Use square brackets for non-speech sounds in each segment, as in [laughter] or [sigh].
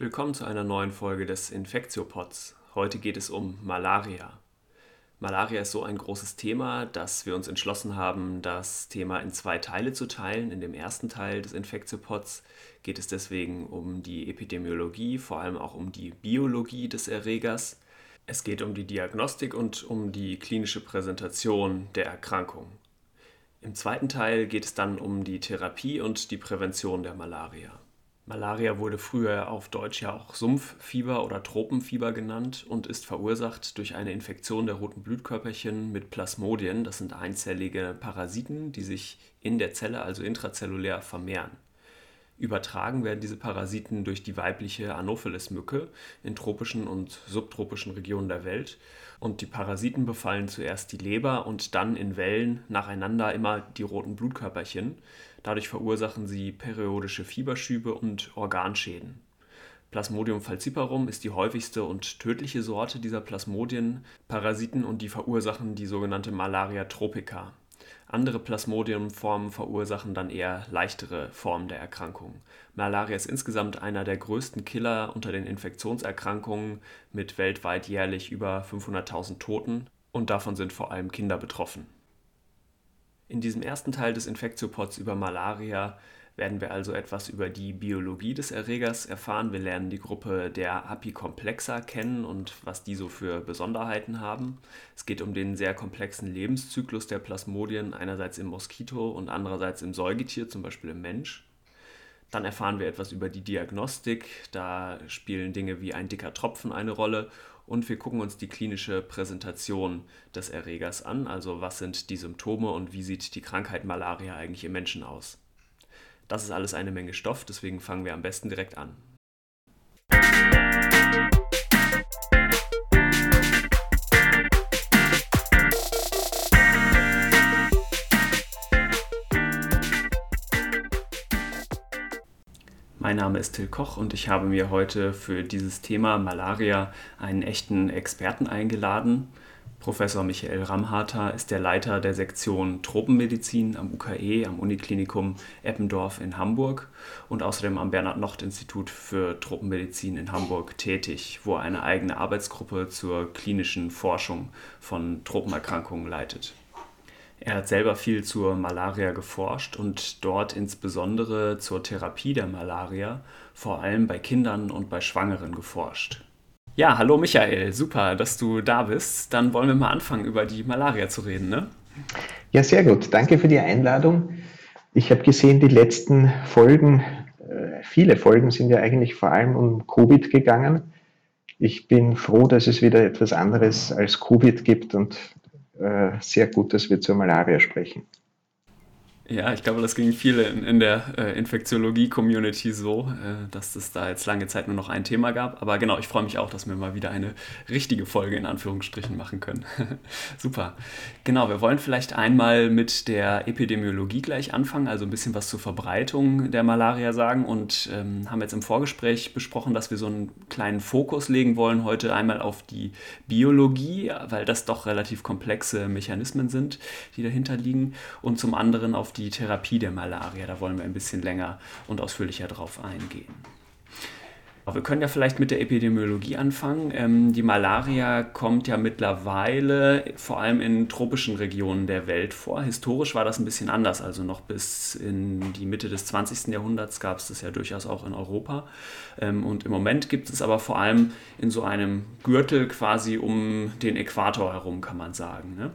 Willkommen zu einer neuen Folge des Infektiopods. Heute geht es um Malaria. Malaria ist so ein großes Thema, dass wir uns entschlossen haben, das Thema in zwei Teile zu teilen. In dem ersten Teil des Infektiopods geht es deswegen um die Epidemiologie, vor allem auch um die Biologie des Erregers. Es geht um die Diagnostik und um die klinische Präsentation der Erkrankung. Im zweiten Teil geht es dann um die Therapie und die Prävention der Malaria. Malaria wurde früher auf Deutsch ja auch Sumpffieber oder Tropenfieber genannt und ist verursacht durch eine Infektion der roten Blutkörperchen mit Plasmodien. Das sind einzellige Parasiten, die sich in der Zelle, also intrazellulär, vermehren. Übertragen werden diese Parasiten durch die weibliche Anopheles-Mücke in tropischen und subtropischen Regionen der Welt. Und die Parasiten befallen zuerst die Leber und dann in Wellen nacheinander immer die roten Blutkörperchen. Dadurch verursachen sie periodische Fieberschübe und Organschäden. Plasmodium falciparum ist die häufigste und tödliche Sorte dieser Plasmodien-Parasiten und die verursachen die sogenannte Malaria tropica. Andere Plasmodiumformen verursachen dann eher leichtere Formen der Erkrankung. Malaria ist insgesamt einer der größten Killer unter den Infektionserkrankungen mit weltweit jährlich über 500.000 Toten und davon sind vor allem Kinder betroffen. In diesem ersten Teil des Infektiopods über Malaria werden wir also etwas über die Biologie des Erregers erfahren. Wir lernen die Gruppe der Apicomplexa kennen und was die so für Besonderheiten haben. Es geht um den sehr komplexen Lebenszyklus der Plasmodien, einerseits im Moskito und andererseits im Säugetier, zum Beispiel im Mensch. Dann erfahren wir etwas über die Diagnostik. Da spielen Dinge wie ein dicker Tropfen eine Rolle. Und wir gucken uns die klinische Präsentation des Erregers an. Also was sind die Symptome und wie sieht die Krankheit Malaria eigentlich im Menschen aus. Das ist alles eine Menge Stoff, deswegen fangen wir am besten direkt an. Mein Name ist Till Koch und ich habe mir heute für dieses Thema Malaria einen echten Experten eingeladen. Professor Michael Ramharter ist der Leiter der Sektion Tropenmedizin am UKE, am Uniklinikum Eppendorf in Hamburg und außerdem am Bernhard-Nocht-Institut für Tropenmedizin in Hamburg tätig, wo er eine eigene Arbeitsgruppe zur klinischen Forschung von Tropenerkrankungen leitet. Er hat selber viel zur Malaria geforscht und dort insbesondere zur Therapie der Malaria, vor allem bei Kindern und bei Schwangeren geforscht. Ja, hallo Michael, super, dass du da bist. Dann wollen wir mal anfangen, über die Malaria zu reden, ne? Ja, sehr gut. Danke für die Einladung. Ich habe gesehen, die letzten Folgen, äh, viele Folgen sind ja eigentlich vor allem um Covid gegangen. Ich bin froh, dass es wieder etwas anderes als Covid gibt und sehr gut, dass wir zur Malaria sprechen. Ja, ich glaube, das ging viele in, in der äh, Infektiologie-Community so, äh, dass es da jetzt lange Zeit nur noch ein Thema gab. Aber genau, ich freue mich auch, dass wir mal wieder eine richtige Folge in Anführungsstrichen machen können. [laughs] Super. Genau, wir wollen vielleicht einmal mit der Epidemiologie gleich anfangen, also ein bisschen was zur Verbreitung der Malaria sagen und ähm, haben jetzt im Vorgespräch besprochen, dass wir so einen kleinen Fokus legen wollen heute einmal auf die Biologie, weil das doch relativ komplexe Mechanismen sind, die dahinter liegen und zum anderen auf die Therapie der Malaria. Da wollen wir ein bisschen länger und ausführlicher drauf eingehen. Wir können ja vielleicht mit der Epidemiologie anfangen. Ähm, die Malaria kommt ja mittlerweile vor allem in tropischen Regionen der Welt vor. Historisch war das ein bisschen anders. Also noch bis in die Mitte des 20. Jahrhunderts gab es das ja durchaus auch in Europa. Ähm, und im Moment gibt es aber vor allem in so einem Gürtel quasi um den Äquator herum, kann man sagen.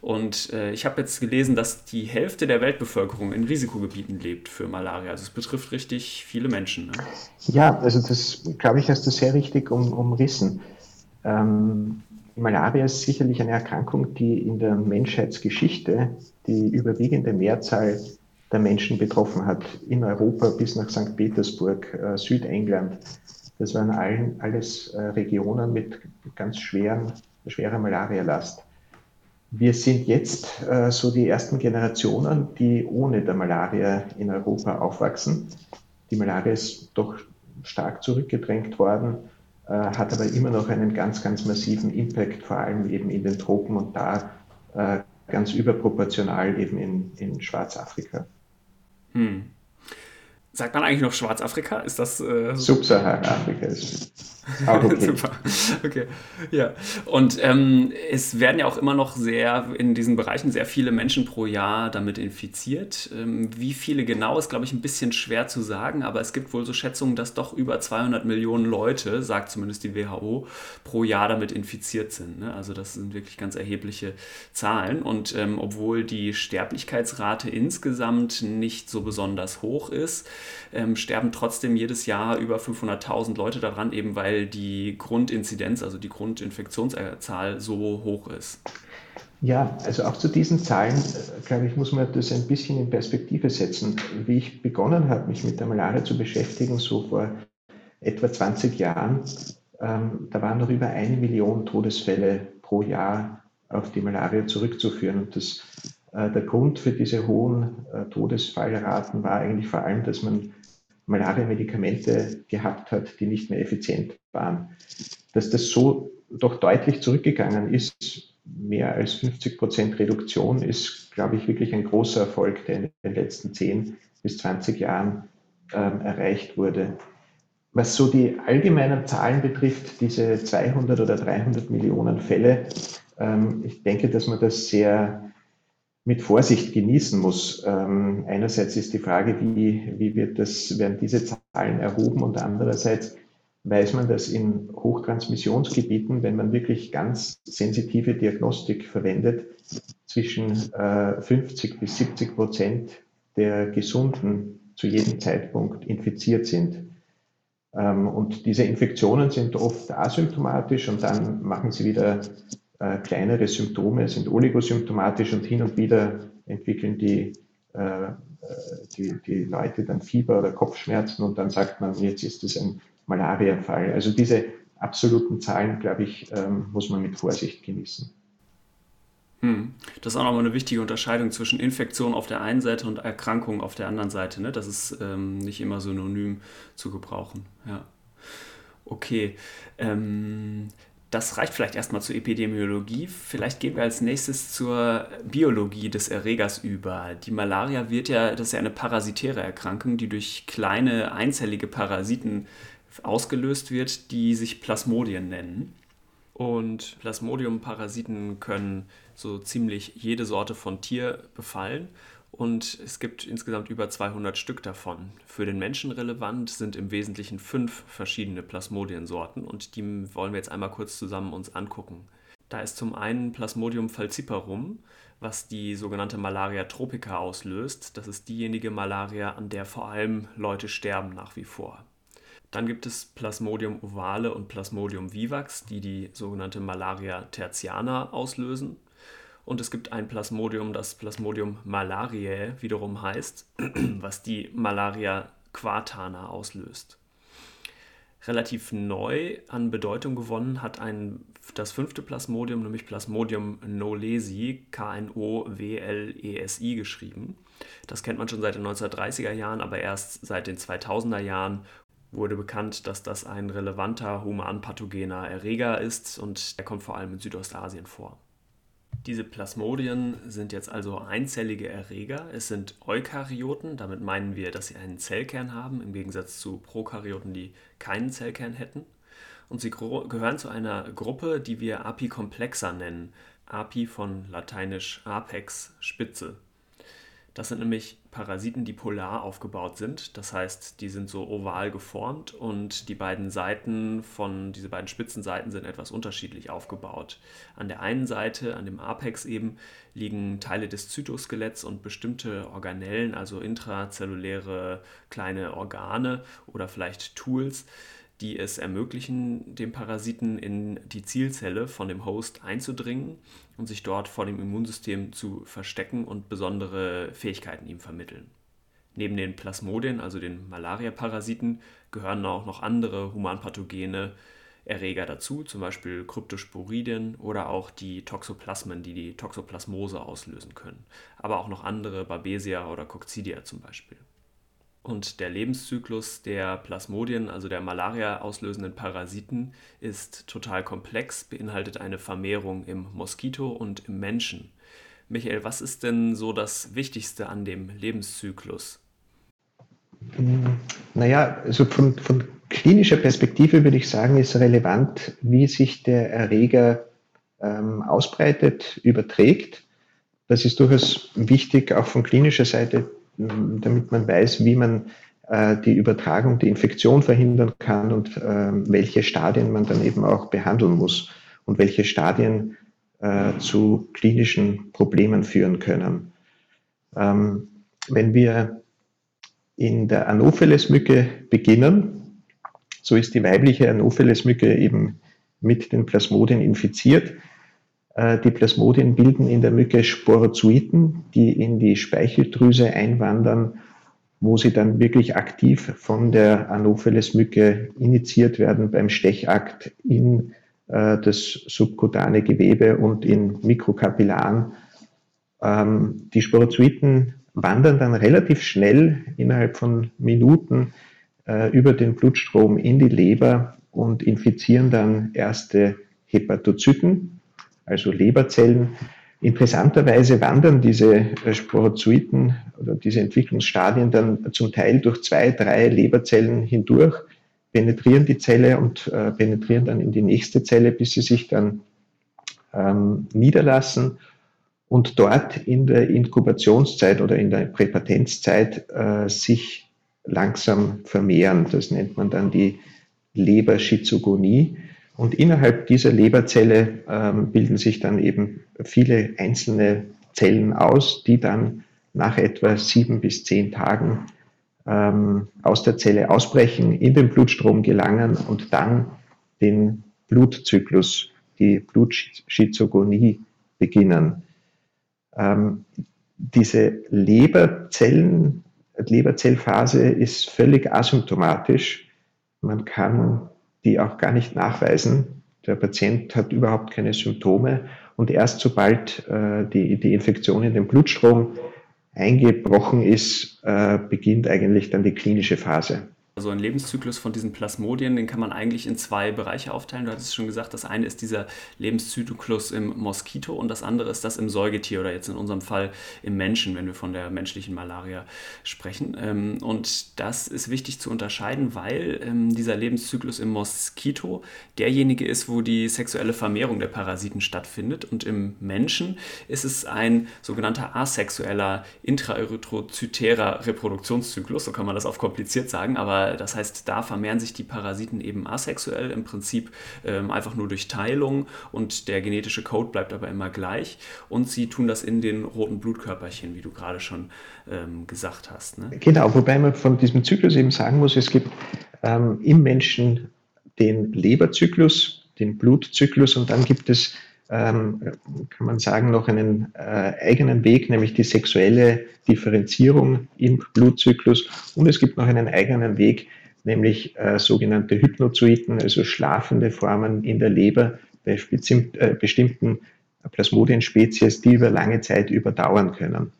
Und äh, ich habe jetzt gelesen, dass die Hälfte der Weltbevölkerung in Risikogebieten lebt für Malaria. Also es betrifft richtig viele Menschen. Ne? Ja, also das glaube ich, hast du sehr richtig um, umrissen. Ähm, Malaria ist sicherlich eine Erkrankung, die in der Menschheitsgeschichte die überwiegende Mehrzahl der Menschen betroffen hat. In Europa bis nach St. Petersburg, äh, Südengland. Das waren allen, alles äh, Regionen mit ganz schweren, schwerer Malarialast. Wir sind jetzt äh, so die ersten Generationen, die ohne der Malaria in Europa aufwachsen. Die Malaria ist doch stark zurückgedrängt worden, äh, hat aber immer noch einen ganz, ganz massiven Impact, vor allem eben in den Tropen und da äh, ganz überproportional eben in, in Schwarzafrika. Hm. Sagt man eigentlich noch Schwarzafrika? Ist das. Äh, Subsahara-Afrika ist auch [laughs] okay. Super. Okay. Ja. Und ähm, es werden ja auch immer noch sehr in diesen Bereichen sehr viele Menschen pro Jahr damit infiziert. Ähm, wie viele genau ist, glaube ich, ein bisschen schwer zu sagen, aber es gibt wohl so Schätzungen, dass doch über 200 Millionen Leute, sagt zumindest die WHO, pro Jahr damit infiziert sind. Ne? Also, das sind wirklich ganz erhebliche Zahlen. Und ähm, obwohl die Sterblichkeitsrate insgesamt nicht so besonders hoch ist, ähm, sterben trotzdem jedes Jahr über 500.000 Leute daran, eben weil die Grundinzidenz, also die Grundinfektionszahl so hoch ist. Ja, also auch zu diesen Zahlen, äh, glaube ich, muss man das ein bisschen in Perspektive setzen. Wie ich begonnen habe, mich mit der Malaria zu beschäftigen, so vor etwa 20 Jahren, ähm, da waren noch über eine Million Todesfälle pro Jahr auf die Malaria zurückzuführen. Und das, der Grund für diese hohen äh, Todesfallraten war eigentlich vor allem, dass man Malaria-Medikamente gehabt hat, die nicht mehr effizient waren. Dass das so doch deutlich zurückgegangen ist, mehr als 50 Prozent Reduktion, ist, glaube ich, wirklich ein großer Erfolg, der in den letzten 10 bis 20 Jahren ähm, erreicht wurde. Was so die allgemeinen Zahlen betrifft, diese 200 oder 300 Millionen Fälle, ähm, ich denke, dass man das sehr mit Vorsicht genießen muss. Ähm, einerseits ist die Frage, wie, wie wird das, werden diese Zahlen erhoben und andererseits weiß man, dass in Hochtransmissionsgebieten, wenn man wirklich ganz sensitive Diagnostik verwendet, zwischen äh, 50 bis 70 Prozent der Gesunden zu jedem Zeitpunkt infiziert sind. Ähm, und diese Infektionen sind oft asymptomatisch und dann machen sie wieder äh, kleinere Symptome, sind oligosymptomatisch und hin und wieder entwickeln die, äh, die, die Leute dann Fieber oder Kopfschmerzen und dann sagt man, jetzt ist es ein Malaria-Fall. Also diese absoluten Zahlen, glaube ich, ähm, muss man mit Vorsicht genießen. Hm. Das ist auch nochmal eine wichtige Unterscheidung zwischen Infektion auf der einen Seite und Erkrankung auf der anderen Seite. Ne? Das ist ähm, nicht immer synonym zu gebrauchen. Ja. Okay. Ähm, das reicht vielleicht erstmal zur Epidemiologie. Vielleicht gehen wir als nächstes zur Biologie des Erregers über. Die Malaria wird ja, das ist ja eine parasitäre Erkrankung, die durch kleine einzellige Parasiten ausgelöst wird, die sich Plasmodien nennen. Und Plasmodium-Parasiten können so ziemlich jede Sorte von Tier befallen und es gibt insgesamt über 200 Stück davon. Für den Menschen relevant sind im Wesentlichen fünf verschiedene Plasmodiensorten und die wollen wir jetzt einmal kurz zusammen uns angucken. Da ist zum einen Plasmodium falciparum, was die sogenannte Malaria tropica auslöst. Das ist diejenige Malaria, an der vor allem Leute sterben nach wie vor. Dann gibt es Plasmodium ovale und Plasmodium vivax, die die sogenannte Malaria tertiana auslösen. Und es gibt ein Plasmodium, das Plasmodium malariae wiederum heißt, [clears throat] was die Malaria quartana auslöst. Relativ neu an Bedeutung gewonnen hat ein, das fünfte Plasmodium, nämlich Plasmodium knowlesi, K-N-O-W-L-E-S-I geschrieben. Das kennt man schon seit den 1930er Jahren, aber erst seit den 2000er Jahren wurde bekannt, dass das ein relevanter humanpathogener Erreger ist und er kommt vor allem in Südostasien vor. Diese Plasmodien sind jetzt also einzellige Erreger. Es sind Eukaryoten, damit meinen wir, dass sie einen Zellkern haben, im Gegensatz zu Prokaryoten, die keinen Zellkern hätten. Und sie gehören zu einer Gruppe, die wir Apikomplexa nennen. Api von lateinisch apex, Spitze. Das sind nämlich Parasiten, die polar aufgebaut sind. Das heißt, die sind so oval geformt und die beiden Seiten von, diese beiden Spitzenseiten sind etwas unterschiedlich aufgebaut. An der einen Seite, an dem Apex eben, liegen Teile des Zytoskeletts und bestimmte Organellen, also intrazelluläre kleine Organe oder vielleicht Tools, die es ermöglichen, dem Parasiten in die Zielzelle von dem Host einzudringen und sich dort vor dem Immunsystem zu verstecken und besondere Fähigkeiten ihm vermitteln. Neben den Plasmodien, also den Malaria-Parasiten, gehören auch noch andere humanpathogene Erreger dazu, zum Beispiel Kryptosporidien oder auch die Toxoplasmen, die die Toxoplasmose auslösen können, aber auch noch andere Babesia oder Coccidia zum Beispiel. Und der Lebenszyklus der Plasmodien, also der Malaria auslösenden Parasiten, ist total komplex, beinhaltet eine Vermehrung im Moskito und im Menschen. Michael, was ist denn so das Wichtigste an dem Lebenszyklus? Naja, also von, von klinischer Perspektive würde ich sagen, ist relevant, wie sich der Erreger ähm, ausbreitet, überträgt. Das ist durchaus wichtig, auch von klinischer Seite, damit man weiß, wie man äh, die Übertragung, die Infektion verhindern kann und äh, welche Stadien man dann eben auch behandeln muss und welche Stadien äh, zu klinischen Problemen führen können. Ähm, wenn wir in der Anopheles-Mücke beginnen, so ist die weibliche Anopheles-Mücke eben mit den Plasmodien infiziert. Äh, die Plasmodien bilden in der Mücke Sporozoiten, die in die Speicheldrüse einwandern, wo sie dann wirklich aktiv von der Anopheles-Mücke initiiert werden beim Stechakt in äh, das subkutane Gewebe und in Mikrokapillaren. Ähm, die Sporozoiten wandern dann relativ schnell innerhalb von Minuten äh, über den Blutstrom in die Leber und infizieren dann erste Hepatozyten, also Leberzellen. Interessanterweise wandern diese äh, Sporozoiten oder diese Entwicklungsstadien dann zum Teil durch zwei, drei Leberzellen hindurch, penetrieren die Zelle und äh, penetrieren dann in die nächste Zelle, bis sie sich dann ähm, niederlassen und dort in der Inkubationszeit oder in der Präpatenzzeit äh, sich langsam vermehren. Das nennt man dann die Leberschizogonie. Und innerhalb dieser Leberzelle ähm, bilden sich dann eben viele einzelne Zellen aus, die dann nach etwa sieben bis zehn Tagen ähm, aus der Zelle ausbrechen, in den Blutstrom gelangen und dann den Blutzyklus, die Blutschizogonie beginnen. Ähm, diese Leberzellen, Leberzellphase ist völlig asymptomatisch. Man kann die auch gar nicht nachweisen. Der Patient hat überhaupt keine Symptome und erst sobald äh, die, die Infektion in den Blutstrom eingebrochen ist, äh, beginnt eigentlich dann die klinische Phase. Also ein Lebenszyklus von diesen Plasmodien, den kann man eigentlich in zwei Bereiche aufteilen. Du hattest schon gesagt, das eine ist dieser Lebenszyklus im Moskito und das andere ist das im Säugetier oder jetzt in unserem Fall im Menschen, wenn wir von der menschlichen Malaria sprechen. Ähm, und das ist wichtig zu unterscheiden, weil ähm, dieser Lebenszyklus im Moskito derjenige ist, wo die sexuelle Vermehrung der Parasiten stattfindet und im Menschen ist es ein sogenannter asexueller intraerythrozytärer Reproduktionszyklus, so kann man das auf kompliziert sagen, aber das heißt, da vermehren sich die Parasiten eben asexuell, im Prinzip ähm, einfach nur durch Teilung und der genetische Code bleibt aber immer gleich. Und sie tun das in den roten Blutkörperchen, wie du gerade schon ähm, gesagt hast. Ne? Genau, wobei man von diesem Zyklus eben sagen muss, es gibt ähm, im Menschen den Leberzyklus, den Blutzyklus und dann gibt es ähm, kann man sagen, noch einen äh, eigenen Weg, nämlich die sexuelle Differenzierung im Blutzyklus. Und es gibt noch einen eigenen Weg, nämlich äh, sogenannte Hypnozoiten, also schlafende Formen in der Leber bei äh, bestimmten Plasmodienspezies, die über lange Zeit überdauern können.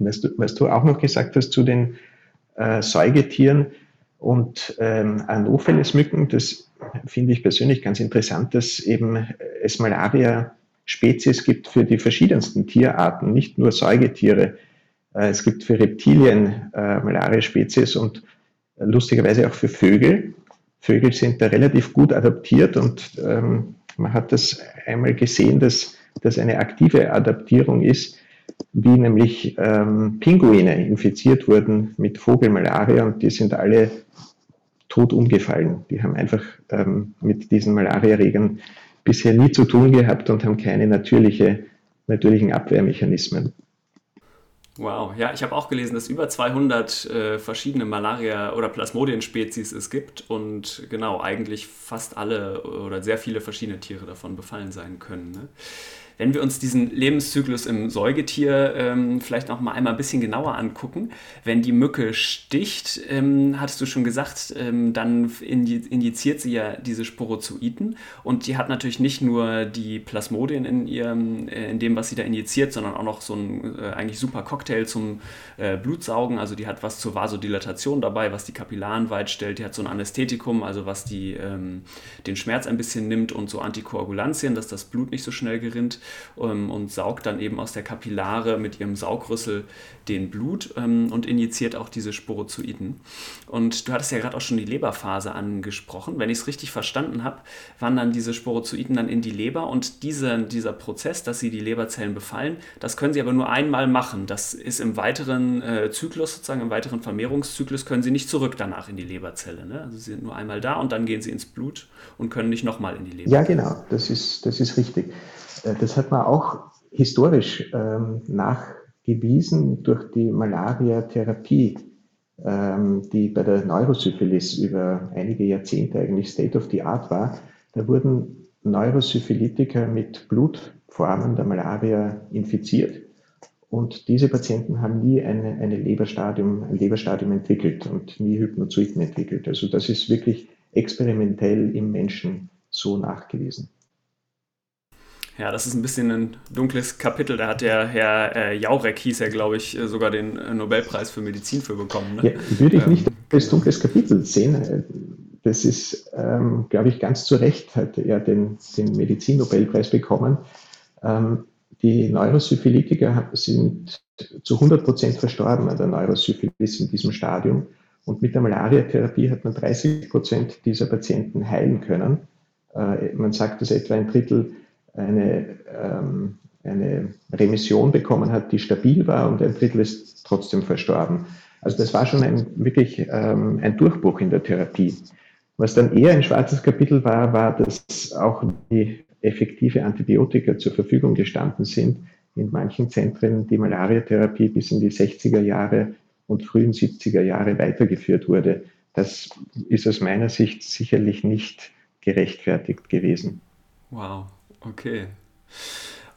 Was du, was du auch noch gesagt hast zu den äh, Säugetieren und ähm, Anopheles-Mücken, das finde ich persönlich ganz interessant, dass eben es Malaria-Spezies gibt für die verschiedensten Tierarten, nicht nur Säugetiere. Äh, es gibt für Reptilien äh, Malaria-Spezies und äh, lustigerweise auch für Vögel. Vögel sind da relativ gut adaptiert und ähm, man hat das einmal gesehen, dass das eine aktive Adaptierung ist, wie nämlich ähm, Pinguine infiziert wurden mit Vogelmalaria und die sind alle tot umgefallen. Die haben einfach ähm, mit diesen Malariaerregern bisher nie zu tun gehabt und haben keine natürliche, natürlichen Abwehrmechanismen. Wow, ja, ich habe auch gelesen, dass über 200 äh, verschiedene Malaria- oder Plasmodien-Spezies es gibt und genau, eigentlich fast alle oder sehr viele verschiedene Tiere davon befallen sein können. Ne? Wenn wir uns diesen Lebenszyklus im Säugetier ähm, vielleicht noch mal einmal ein bisschen genauer angucken, wenn die Mücke sticht, ähm, hattest du schon gesagt, ähm, dann injiziert sie ja diese Sporozoiten und die hat natürlich nicht nur die Plasmodien in ihrem, äh, in dem, was sie da injiziert, sondern auch noch so ein äh, eigentlich super Cocktail zum äh, Blutsaugen. Also die hat was zur Vasodilatation dabei, was die Kapillaren weit stellt. Die hat so ein Anästhetikum, also was die, ähm, den Schmerz ein bisschen nimmt und so Antikoagulantien, dass das Blut nicht so schnell gerinnt. Ähm, und saugt dann eben aus der Kapillare mit ihrem Saugrüssel den Blut ähm, und injiziert auch diese Sporozoiden. Und du hattest ja gerade auch schon die Leberphase angesprochen. Wenn ich es richtig verstanden habe, wandern diese Sporozoiden dann in die Leber und diese, dieser Prozess, dass sie die Leberzellen befallen, das können sie aber nur einmal machen. Das ist im weiteren äh, Zyklus, sozusagen im weiteren Vermehrungszyklus, können sie nicht zurück danach in die Leberzelle. Ne? Also sie sind nur einmal da und dann gehen sie ins Blut und können nicht nochmal in die Leber. Ja, genau, das ist, das ist richtig. Äh, das hat man auch historisch ähm, nachgewiesen durch die Malaria-Therapie, ähm, die bei der Neurosyphilis über einige Jahrzehnte eigentlich State of the Art war. Da wurden Neurosyphilitiker mit Blutformen der Malaria infiziert. Und diese Patienten haben nie eine, eine Leberstadium, ein Leberstadium entwickelt und nie Hypnozoiden entwickelt. Also das ist wirklich experimentell im Menschen so nachgewiesen. Ja, das ist ein bisschen ein dunkles Kapitel. Da hat der Herr äh, Jaurek, hieß er, glaube ich, äh, sogar den äh, Nobelpreis für Medizin für bekommen. Ne? Ja, würde ich ähm, nicht als dunkles Kapitel sehen. Das ist, ähm, glaube ich, ganz zu Recht hat er den, den Medizin-Nobelpreis bekommen. Ähm, die Neurosyphilitiker sind zu 100 Prozent verstorben an der Neurosyphilis in diesem Stadium. Und mit der Malariatherapie hat man 30 Prozent dieser Patienten heilen können. Äh, man sagt, dass etwa ein Drittel eine, ähm, eine Remission bekommen hat, die stabil war und ein Drittel ist trotzdem verstorben. Also das war schon ein, wirklich ähm, ein Durchbruch in der Therapie. Was dann eher ein schwarzes Kapitel war, war, dass auch die effektive Antibiotika zur Verfügung gestanden sind. In manchen Zentren die Malariatherapie bis in die 60er Jahre und frühen 70er Jahre weitergeführt wurde. Das ist aus meiner Sicht sicherlich nicht gerechtfertigt gewesen. Wow, okay.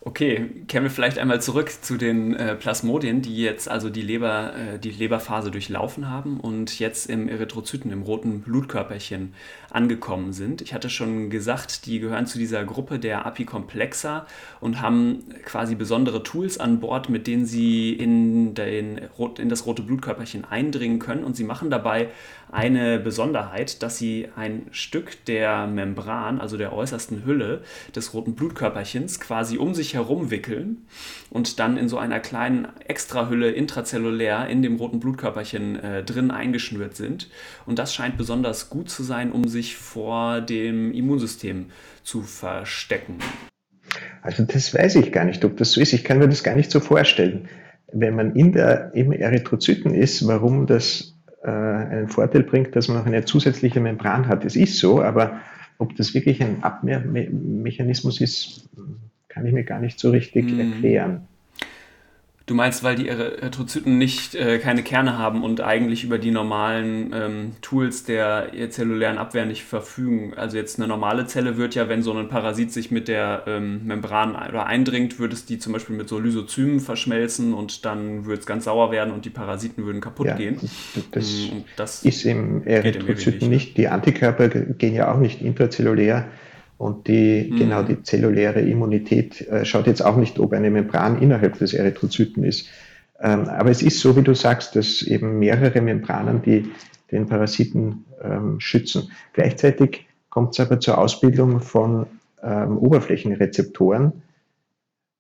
Okay, kehren wir vielleicht einmal zurück zu den äh, Plasmodien, die jetzt also die, Leber, äh, die Leberphase durchlaufen haben und jetzt im Erythrozyten, im roten Blutkörperchen angekommen sind. Ich hatte schon gesagt, die gehören zu dieser Gruppe der Apikomplexa und haben quasi besondere Tools an Bord, mit denen sie in, den, in das rote Blutkörperchen eindringen können. Und sie machen dabei eine Besonderheit, dass sie ein Stück der Membran, also der äußersten Hülle des roten Blutkörperchens, quasi um sich herum wickeln und dann in so einer kleinen Extrahülle intrazellulär in dem roten Blutkörperchen äh, drin eingeschnürt sind. Und das scheint besonders gut zu sein, um sich vor dem Immunsystem zu verstecken. Also das weiß ich gar nicht, ob das so ist. Ich kann mir das gar nicht so vorstellen. Wenn man in der eben Erythrozyten ist, warum das äh, einen Vorteil bringt, dass man noch eine zusätzliche Membran hat. Es ist so, aber ob das wirklich ein Abwehrmechanismus ist, kann ich mir gar nicht so richtig mm. erklären. Du meinst, weil die Erythrozyten nicht äh, keine Kerne haben und eigentlich über die normalen ähm, Tools der zellulären Abwehr nicht verfügen. Also jetzt eine normale Zelle wird ja, wenn so ein Parasit sich mit der ähm, Membran oder eindringt, würde es die zum Beispiel mit so Lysozymen verschmelzen und dann würde es ganz sauer werden und die Parasiten würden kaputt ja, gehen. Das, mm, das ist im Erythrozyten nicht. Die Antikörper gehen ja auch nicht intrazellulär und die, mhm. genau die zelluläre Immunität äh, schaut jetzt auch nicht, ob eine Membran innerhalb des Erythrozyten ist. Ähm, aber es ist so, wie du sagst, dass eben mehrere Membranen, die den Parasiten ähm, schützen. Gleichzeitig kommt es aber zur Ausbildung von ähm, Oberflächenrezeptoren,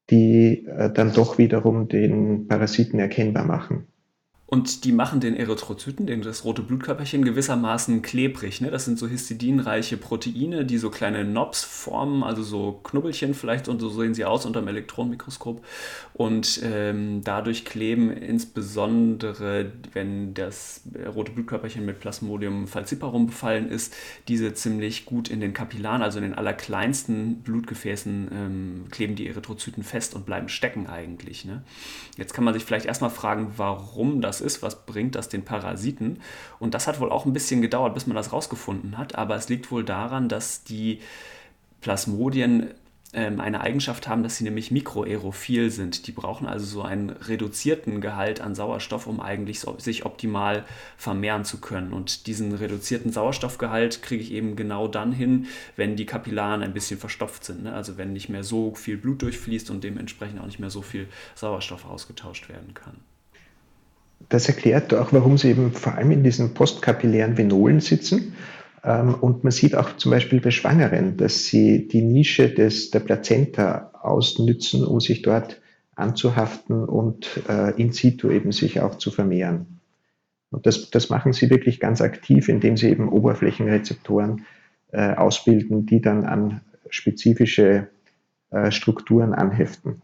die äh, dann doch wiederum den Parasiten erkennbar machen. Und die machen den Erythrozyten, den, das rote Blutkörperchen, gewissermaßen klebrig. Ne? Das sind so histidinreiche Proteine, die so kleine Knobs formen, also so Knubbelchen vielleicht, und so sehen sie aus unter dem Elektronenmikroskop. Und ähm, dadurch kleben insbesondere, wenn das rote Blutkörperchen mit Plasmodium falciparum befallen ist, diese ziemlich gut in den Kapillaren, also in den allerkleinsten Blutgefäßen, ähm, kleben die Erythrozyten fest und bleiben stecken eigentlich. Ne? Jetzt kann man sich vielleicht erstmal fragen, warum das ist, was bringt das den Parasiten. Und das hat wohl auch ein bisschen gedauert, bis man das rausgefunden hat, aber es liegt wohl daran, dass die Plasmodien eine Eigenschaft haben, dass sie nämlich mikroaerophil sind. Die brauchen also so einen reduzierten Gehalt an Sauerstoff, um eigentlich sich optimal vermehren zu können. Und diesen reduzierten Sauerstoffgehalt kriege ich eben genau dann hin, wenn die Kapillaren ein bisschen verstopft sind. Ne? Also wenn nicht mehr so viel Blut durchfließt und dementsprechend auch nicht mehr so viel Sauerstoff ausgetauscht werden kann das erklärt auch, warum sie eben vor allem in diesen postkapillären Venolen sitzen Ähm, und man sieht auch zum Beispiel bei Schwangeren, dass sie die Nische des, der Plazenta ausnützen, um sich dort anzuhaften und äh, in situ eben sich auch zu vermehren. Und das, das machen sie wirklich ganz aktiv, indem sie eben Oberflächenrezeptoren äh, ausbilden, die dann an spezifische äh, Strukturen anheften.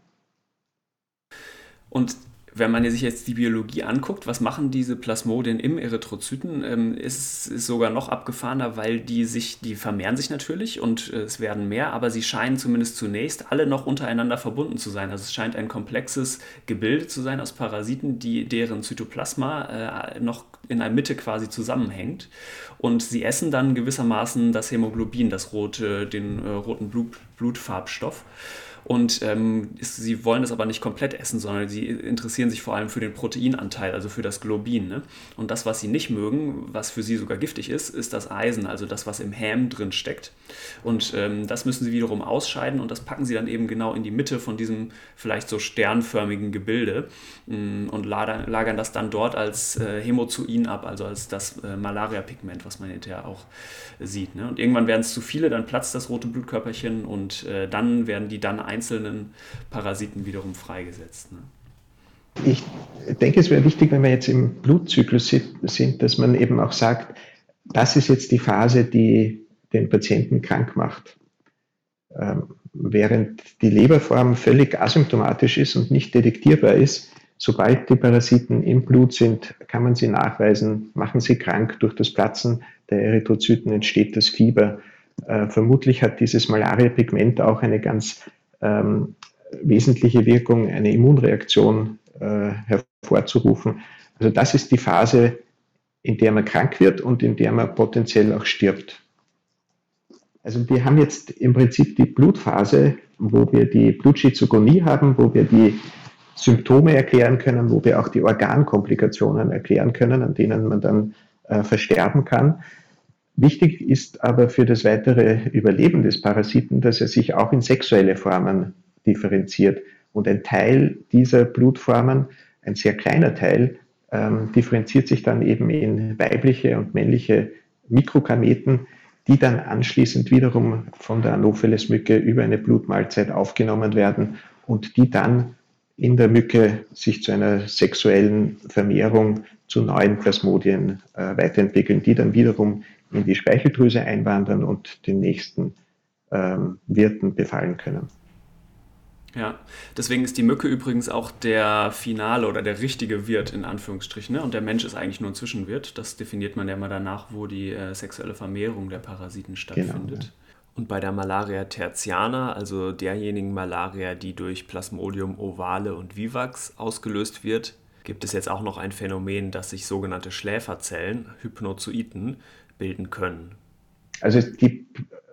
Und wenn man sich jetzt die Biologie anguckt, was machen diese Plasmodien im Erythrozyten, ähm, ist es sogar noch abgefahrener, weil die sich, die vermehren sich natürlich und äh, es werden mehr, aber sie scheinen zumindest zunächst alle noch untereinander verbunden zu sein. Also es scheint ein komplexes Gebilde zu sein aus Parasiten, die deren Zytoplasma äh, noch in der Mitte quasi zusammenhängt. Und sie essen dann gewissermaßen das Hämoglobin, das rote, den äh, roten Blut, Blutfarbstoff. Und ähm, ist, sie wollen das aber nicht komplett essen, sondern sie interessieren sich vor allem für den Proteinanteil, also für das Globin. Ne? Und das, was sie nicht mögen, was für sie sogar giftig ist, ist das Eisen, also das, was im Häm drin steckt. Und ähm, das müssen sie wiederum ausscheiden und das packen sie dann eben genau in die Mitte von diesem vielleicht so sternförmigen Gebilde mh, mm, und lagern, lagern, das dann dort als äh, Hämozoin ab, also als das äh, Malaria-Pigment, was man hinterher auch sieht. Ne? Und irgendwann werden es zu viele, dann platzt das rote Blutkörperchen und äh, dann werden die dann einzelnen Parasiten wiederum freigesetzt. Ne? Ich denke, es wäre wichtig, wenn wir jetzt im Blutzyklus sind, dass man eben auch sagt, das ist jetzt die Phase, die den Patienten krank macht. Ähm, während die Leberform völlig asymptomatisch ist und nicht detektierbar ist, sobald die Parasiten im Blut sind, kann man sie nachweisen, machen sie krank. Durch das Platzen der Erythrozyten entsteht das Fieber. Äh, vermutlich hat dieses Malaria-Pigment auch eine ganz ähm, wesentliche Wirkung, eine Immunreaktion äh, hervorzurufen. Also das ist die Phase, in der man krank wird und in der man potenziell auch stirbt. Also wir haben jetzt im Prinzip die Blutphase, wo wir die Blutschizogonie haben, wo wir die Symptome erklären können, wo wir auch die Organkomplikationen erklären können, an denen man dann äh, versterben kann. Wichtig ist aber für das weitere Überleben des Parasiten, dass er sich auch in sexuelle Formen differenziert. Und ein Teil dieser Blutformen, ein sehr kleiner Teil, ähm, differenziert sich dann eben in weibliche und männliche Mikrogameten, die dann anschließend wiederum von der Anopheles-Mücke über eine Blutmahlzeit aufgenommen werden und die dann in der Mücke sich zu einer sexuellen Vermehrung zu neuen Plasmodien äh, weiterentwickeln, die dann wiederum in die Speicheldrüse einwandern und den nächsten ähm, Wirten befallen können. Ja, deswegen ist die Mücke übrigens auch der finale oder der richtige Wirt in Anführungsstrichen. Ne? Und der Mensch ist eigentlich nur ein Zwischenwirt. Das definiert man ja immer danach, wo die äh, sexuelle Vermehrung der Parasiten stattfindet. Genau, ja. Und bei der Malaria tertiana, also derjenigen Malaria, die durch Plasmodium ovale und vivax ausgelöst wird, gibt es jetzt auch noch ein Phänomen, dass sich sogenannte Schläferzellen, Hypnozoiten, bilden können. Also die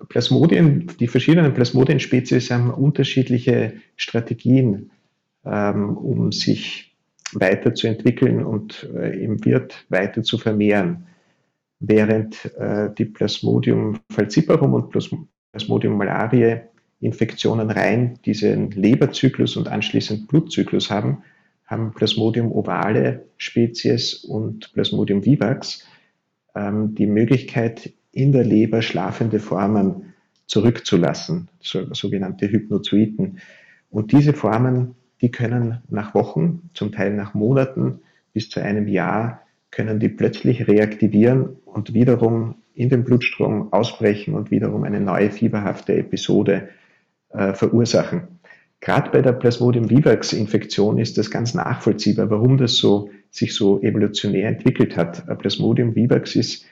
Plasmodien, die verschiedenen Plasmodienspezies haben unterschiedliche Strategien, ähm, um sich weiterzuentwickeln und äh, im Wirt weiter zu vermehren. Während äh, die Plasmodium falciparum und Plasmodium malariae Infektionen rein diesen Leberzyklus und anschließend Blutzyklus haben, haben Plasmodium ovale Spezies und Plasmodium vivax die Möglichkeit, in der Leber schlafende Formen zurückzulassen, so, sogenannte Hypnozoiten. Und diese Formen, die können nach Wochen, zum Teil nach Monaten bis zu einem Jahr, können die plötzlich reaktivieren und wiederum in den Blutstrom ausbrechen und wiederum eine neue fieberhafte Episode äh, verursachen. Gerade bei der Plasmodium vivax Infektion ist das ganz nachvollziehbar, warum das so, sich so evolutionär entwickelt hat. Plasmodium vivax ist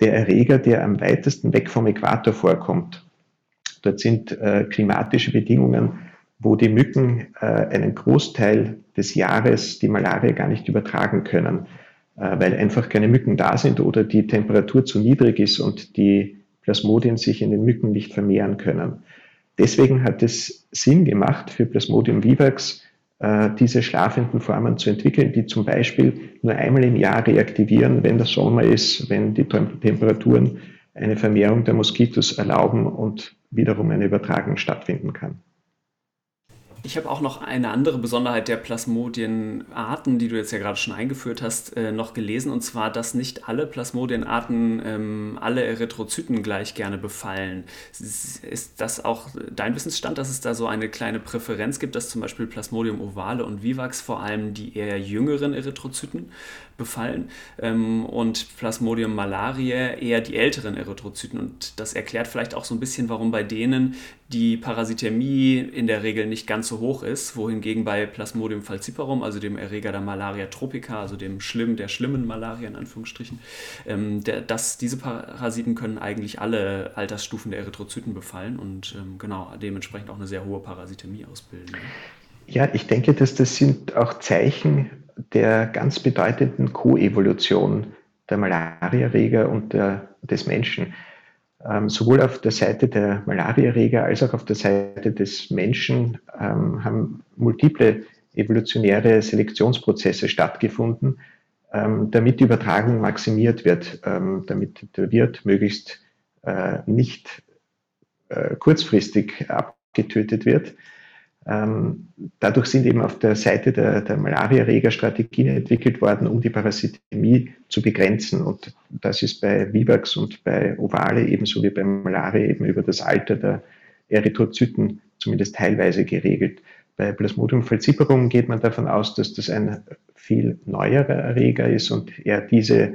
der Erreger, der am weitesten weg vom Äquator vorkommt. Dort sind äh, klimatische Bedingungen, wo die Mücken äh, einen Großteil des Jahres die Malaria gar nicht übertragen können, äh, weil einfach keine Mücken da sind oder die Temperatur zu niedrig ist und die Plasmodien sich in den Mücken nicht vermehren können. Deswegen hat es Sinn gemacht für Plasmodium vivax, diese schlafenden Formen zu entwickeln, die zum Beispiel nur einmal im Jahr reaktivieren, wenn der Sommer ist, wenn die Temperaturen eine Vermehrung der Moskitos erlauben und wiederum eine Übertragung stattfinden kann. Ich habe auch noch eine andere Besonderheit der Plasmodienarten, die du jetzt ja gerade schon eingeführt hast, äh, noch gelesen, und zwar, dass nicht alle Plasmodienarten ähm, alle Erythrozyten gleich gerne befallen. Ist das auch dein Wissensstand, dass es da so eine kleine Präferenz gibt, dass zum Beispiel Plasmodium ovale und Vivax vor allem die eher jüngeren Erythrozyten befallen ähm, und Plasmodium malariae eher die älteren Erythrozyten. Und das erklärt vielleicht auch so ein bisschen, warum bei denen die Parasithermie in der Regel nicht ganz so hoch ist, wohingegen bei Plasmodium falciparum, also dem Erreger der Malaria tropica, also dem schlimm, der schlimmen Malaria in Anführungsstrichen, ähm, der, dass diese Parasiten können eigentlich alle Altersstufen der Erythrozyten befallen und ähm, genau dementsprechend auch eine sehr hohe Parasithermie ausbilden. Ja, ich denke, dass das sind auch Zeichen der ganz bedeutenden Koevolution der Malariaerreger und der, des Menschen. Ähm, sowohl auf der Seite der Malariaerreger als auch auf der Seite des Menschen ähm, haben multiple evolutionäre Selektionsprozesse stattgefunden, ähm, damit die Übertragung maximiert wird, ähm, damit der Wirt möglichst äh, nicht äh, kurzfristig abgetötet wird. Ähm, dadurch sind eben auf der Seite der, der Malariaerreger Strategien entwickelt worden, um die Parasitemie zu begrenzen. Und das ist bei Vivax und bei Ovale ebenso wie bei Malaria eben über das Alter der Erythrozyten zumindest teilweise geregelt. Bei Plasmodium falciparum geht man davon aus, dass das ein viel neuerer Erreger ist und er diese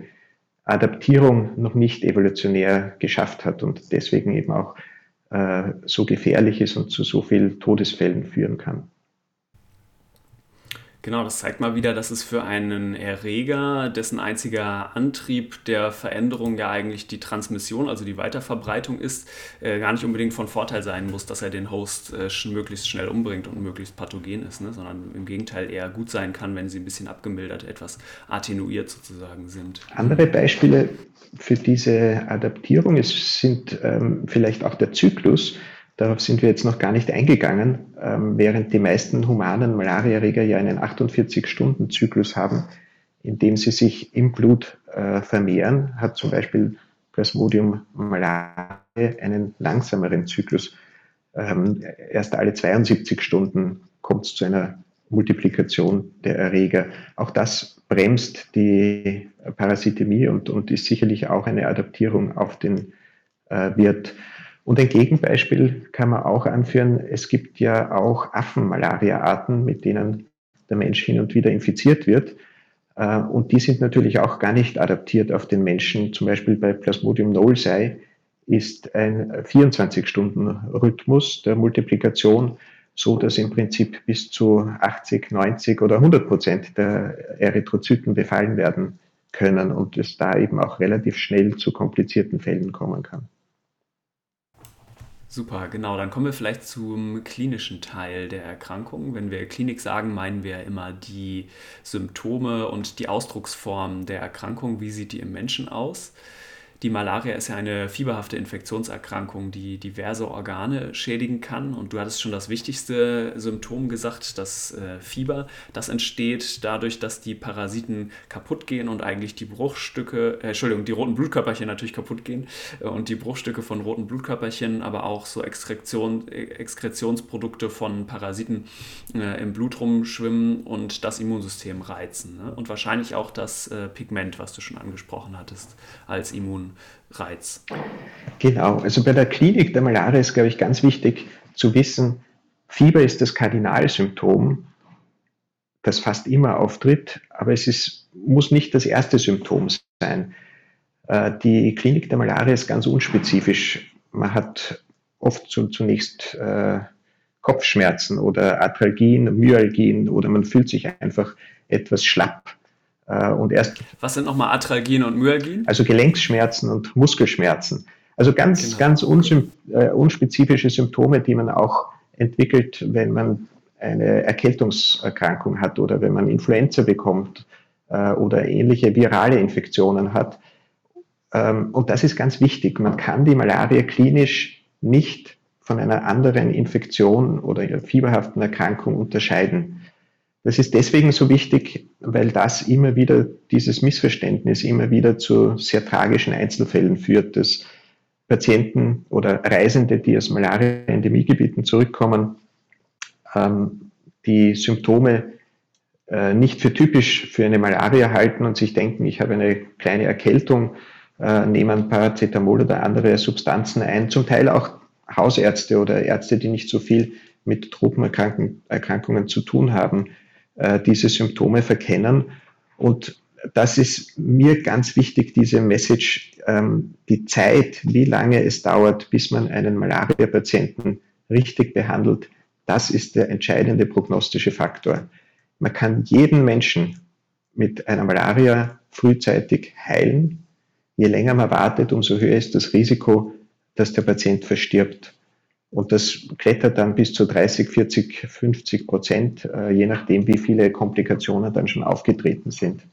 Adaptierung noch nicht evolutionär geschafft hat und deswegen eben auch so gefährlich ist und zu so vielen Todesfällen führen kann. Genau, das zeigt mal wieder, dass es für einen Erreger, dessen einziger Antrieb der Veränderung ja eigentlich die Transmission, also die Weiterverbreitung ist, äh, gar nicht unbedingt von Vorteil sein muss, dass er den Host äh, möglichst schnell umbringt und möglichst pathogen ist, ne? sondern im Gegenteil eher gut sein kann, wenn sie ein bisschen abgemildert, etwas attenuiert sozusagen sind. Andere Beispiele für diese Adaptierung es sind ähm, vielleicht auch der Zyklus. Darauf sind wir jetzt noch gar nicht eingegangen, ähm, während die meisten humanen Malariaerreger ja einen 48-Stunden-Zyklus haben, in dem sie sich im Blut äh, vermehren, hat zum Beispiel Plasmodium malariae einen langsameren Zyklus. Ähm, erst alle 72 Stunden kommt es zu einer Multiplikation der Erreger. Auch das bremst die Parasitemie und, und ist sicherlich auch eine Adaptierung auf den äh, Wirt. Und ein Gegenbeispiel kann man auch anführen. Es gibt ja auch Affenmalaria-Arten, mit denen der Mensch hin und wieder infiziert wird. Äh, und die sind natürlich auch gar nicht adaptiert auf den Menschen. Zum Beispiel bei Plasmodium knowlesi ist ein 24-Stunden-Rhythmus der Multiplikation so, dass im Prinzip bis zu 80, 90 oder 100 Prozent der Erythrozyten befallen werden können und es da eben auch relativ schnell zu komplizierten Fällen kommen kann. Super, genau. Dann kommen wir vielleicht zum klinischen Teil der Erkrankung. Wenn wir Klinik sagen, meinen wir immer die Symptome und die Ausdrucksform der Erkrankung. Wie sieht die im Menschen aus? Die Malaria ist ja eine fieberhafte Infektionserkrankung, die diverse Organe schädigen kann. Und du hattest schon das wichtigste Symptom gesagt, das äh, Fieber. Das entsteht dadurch, dass die Parasiten kaputt gehen und eigentlich die Bruchstücke, äh, Entschuldigung, die roten Blutkörperchen natürlich kaputt gehen äh, und die Bruchstücke von roten Blutkörperchen, aber auch so Exkretion, Exkretionsprodukte von Parasiten äh, im Blut rumschwimmen und das Immunsystem reizen. Ne? Und wahrscheinlich auch das äh, Pigment, was du schon angesprochen hattest, als Immun Reiz. Genau, also bei der Klinik der Malaria ist, glaube ich, ganz wichtig zu wissen, Fieber ist das Kardinalsymptom, das fast immer auftritt, aber es ist, muss nicht das erste Symptom sein. Äh, die Klinik der Malaria ist ganz unspezifisch. Man hat oft zunächst äh, Kopfschmerzen oder Arthralgien, Myalgien oder man fühlt sich einfach etwas schlapp. Äh, und erst, Was sind nochmal Atralgien und Myalgien? Also Gelenksschmerzen und Muskelschmerzen. Also ganz, genau. ganz unsym, äh, unspezifische Symptome, die man auch entwickelt, wenn man eine Erkältungserkrankung hat oder wenn man Influenza bekommt äh, oder ähnliche virale Infektionen hat. Ähm, und das ist ganz wichtig. Man kann die Malaria klinisch nicht von einer anderen Infektion oder fieberhaften Erkrankung unterscheiden. Das ist deswegen so wichtig, weil das immer wieder, dieses Missverständnis immer wieder zu sehr tragischen Einzelfällen führt, dass Patienten oder Reisende, die aus Malaria-Endemiegebieten zurückkommen, ähm, die Symptome äh, nicht für typisch für eine Malaria halten und sich denken, ich habe eine kleine Erkältung, äh, nehmen Paracetamol oder andere Substanzen ein, zum Teil auch Hausärzte oder Ärzte, die nicht so viel mit Tropenerkrankungen zu tun haben, äh, diese Symptome verkennen. Und das ist mir ganz wichtig, diese Message, ähm, die Zeit, wie lange es dauert, bis man einen Malaria-Patienten richtig behandelt, das ist der entscheidende prognostische Faktor. Man kann jeden Menschen mit einer Malaria frühzeitig heilen. Je länger man wartet, umso höher ist das Risiko, dass der Patient verstirbt. Und das klettert dann bis zu 30, 40, 50 Prozent, äh, je nachdem, wie viele Komplikationen dann schon aufgetreten sind.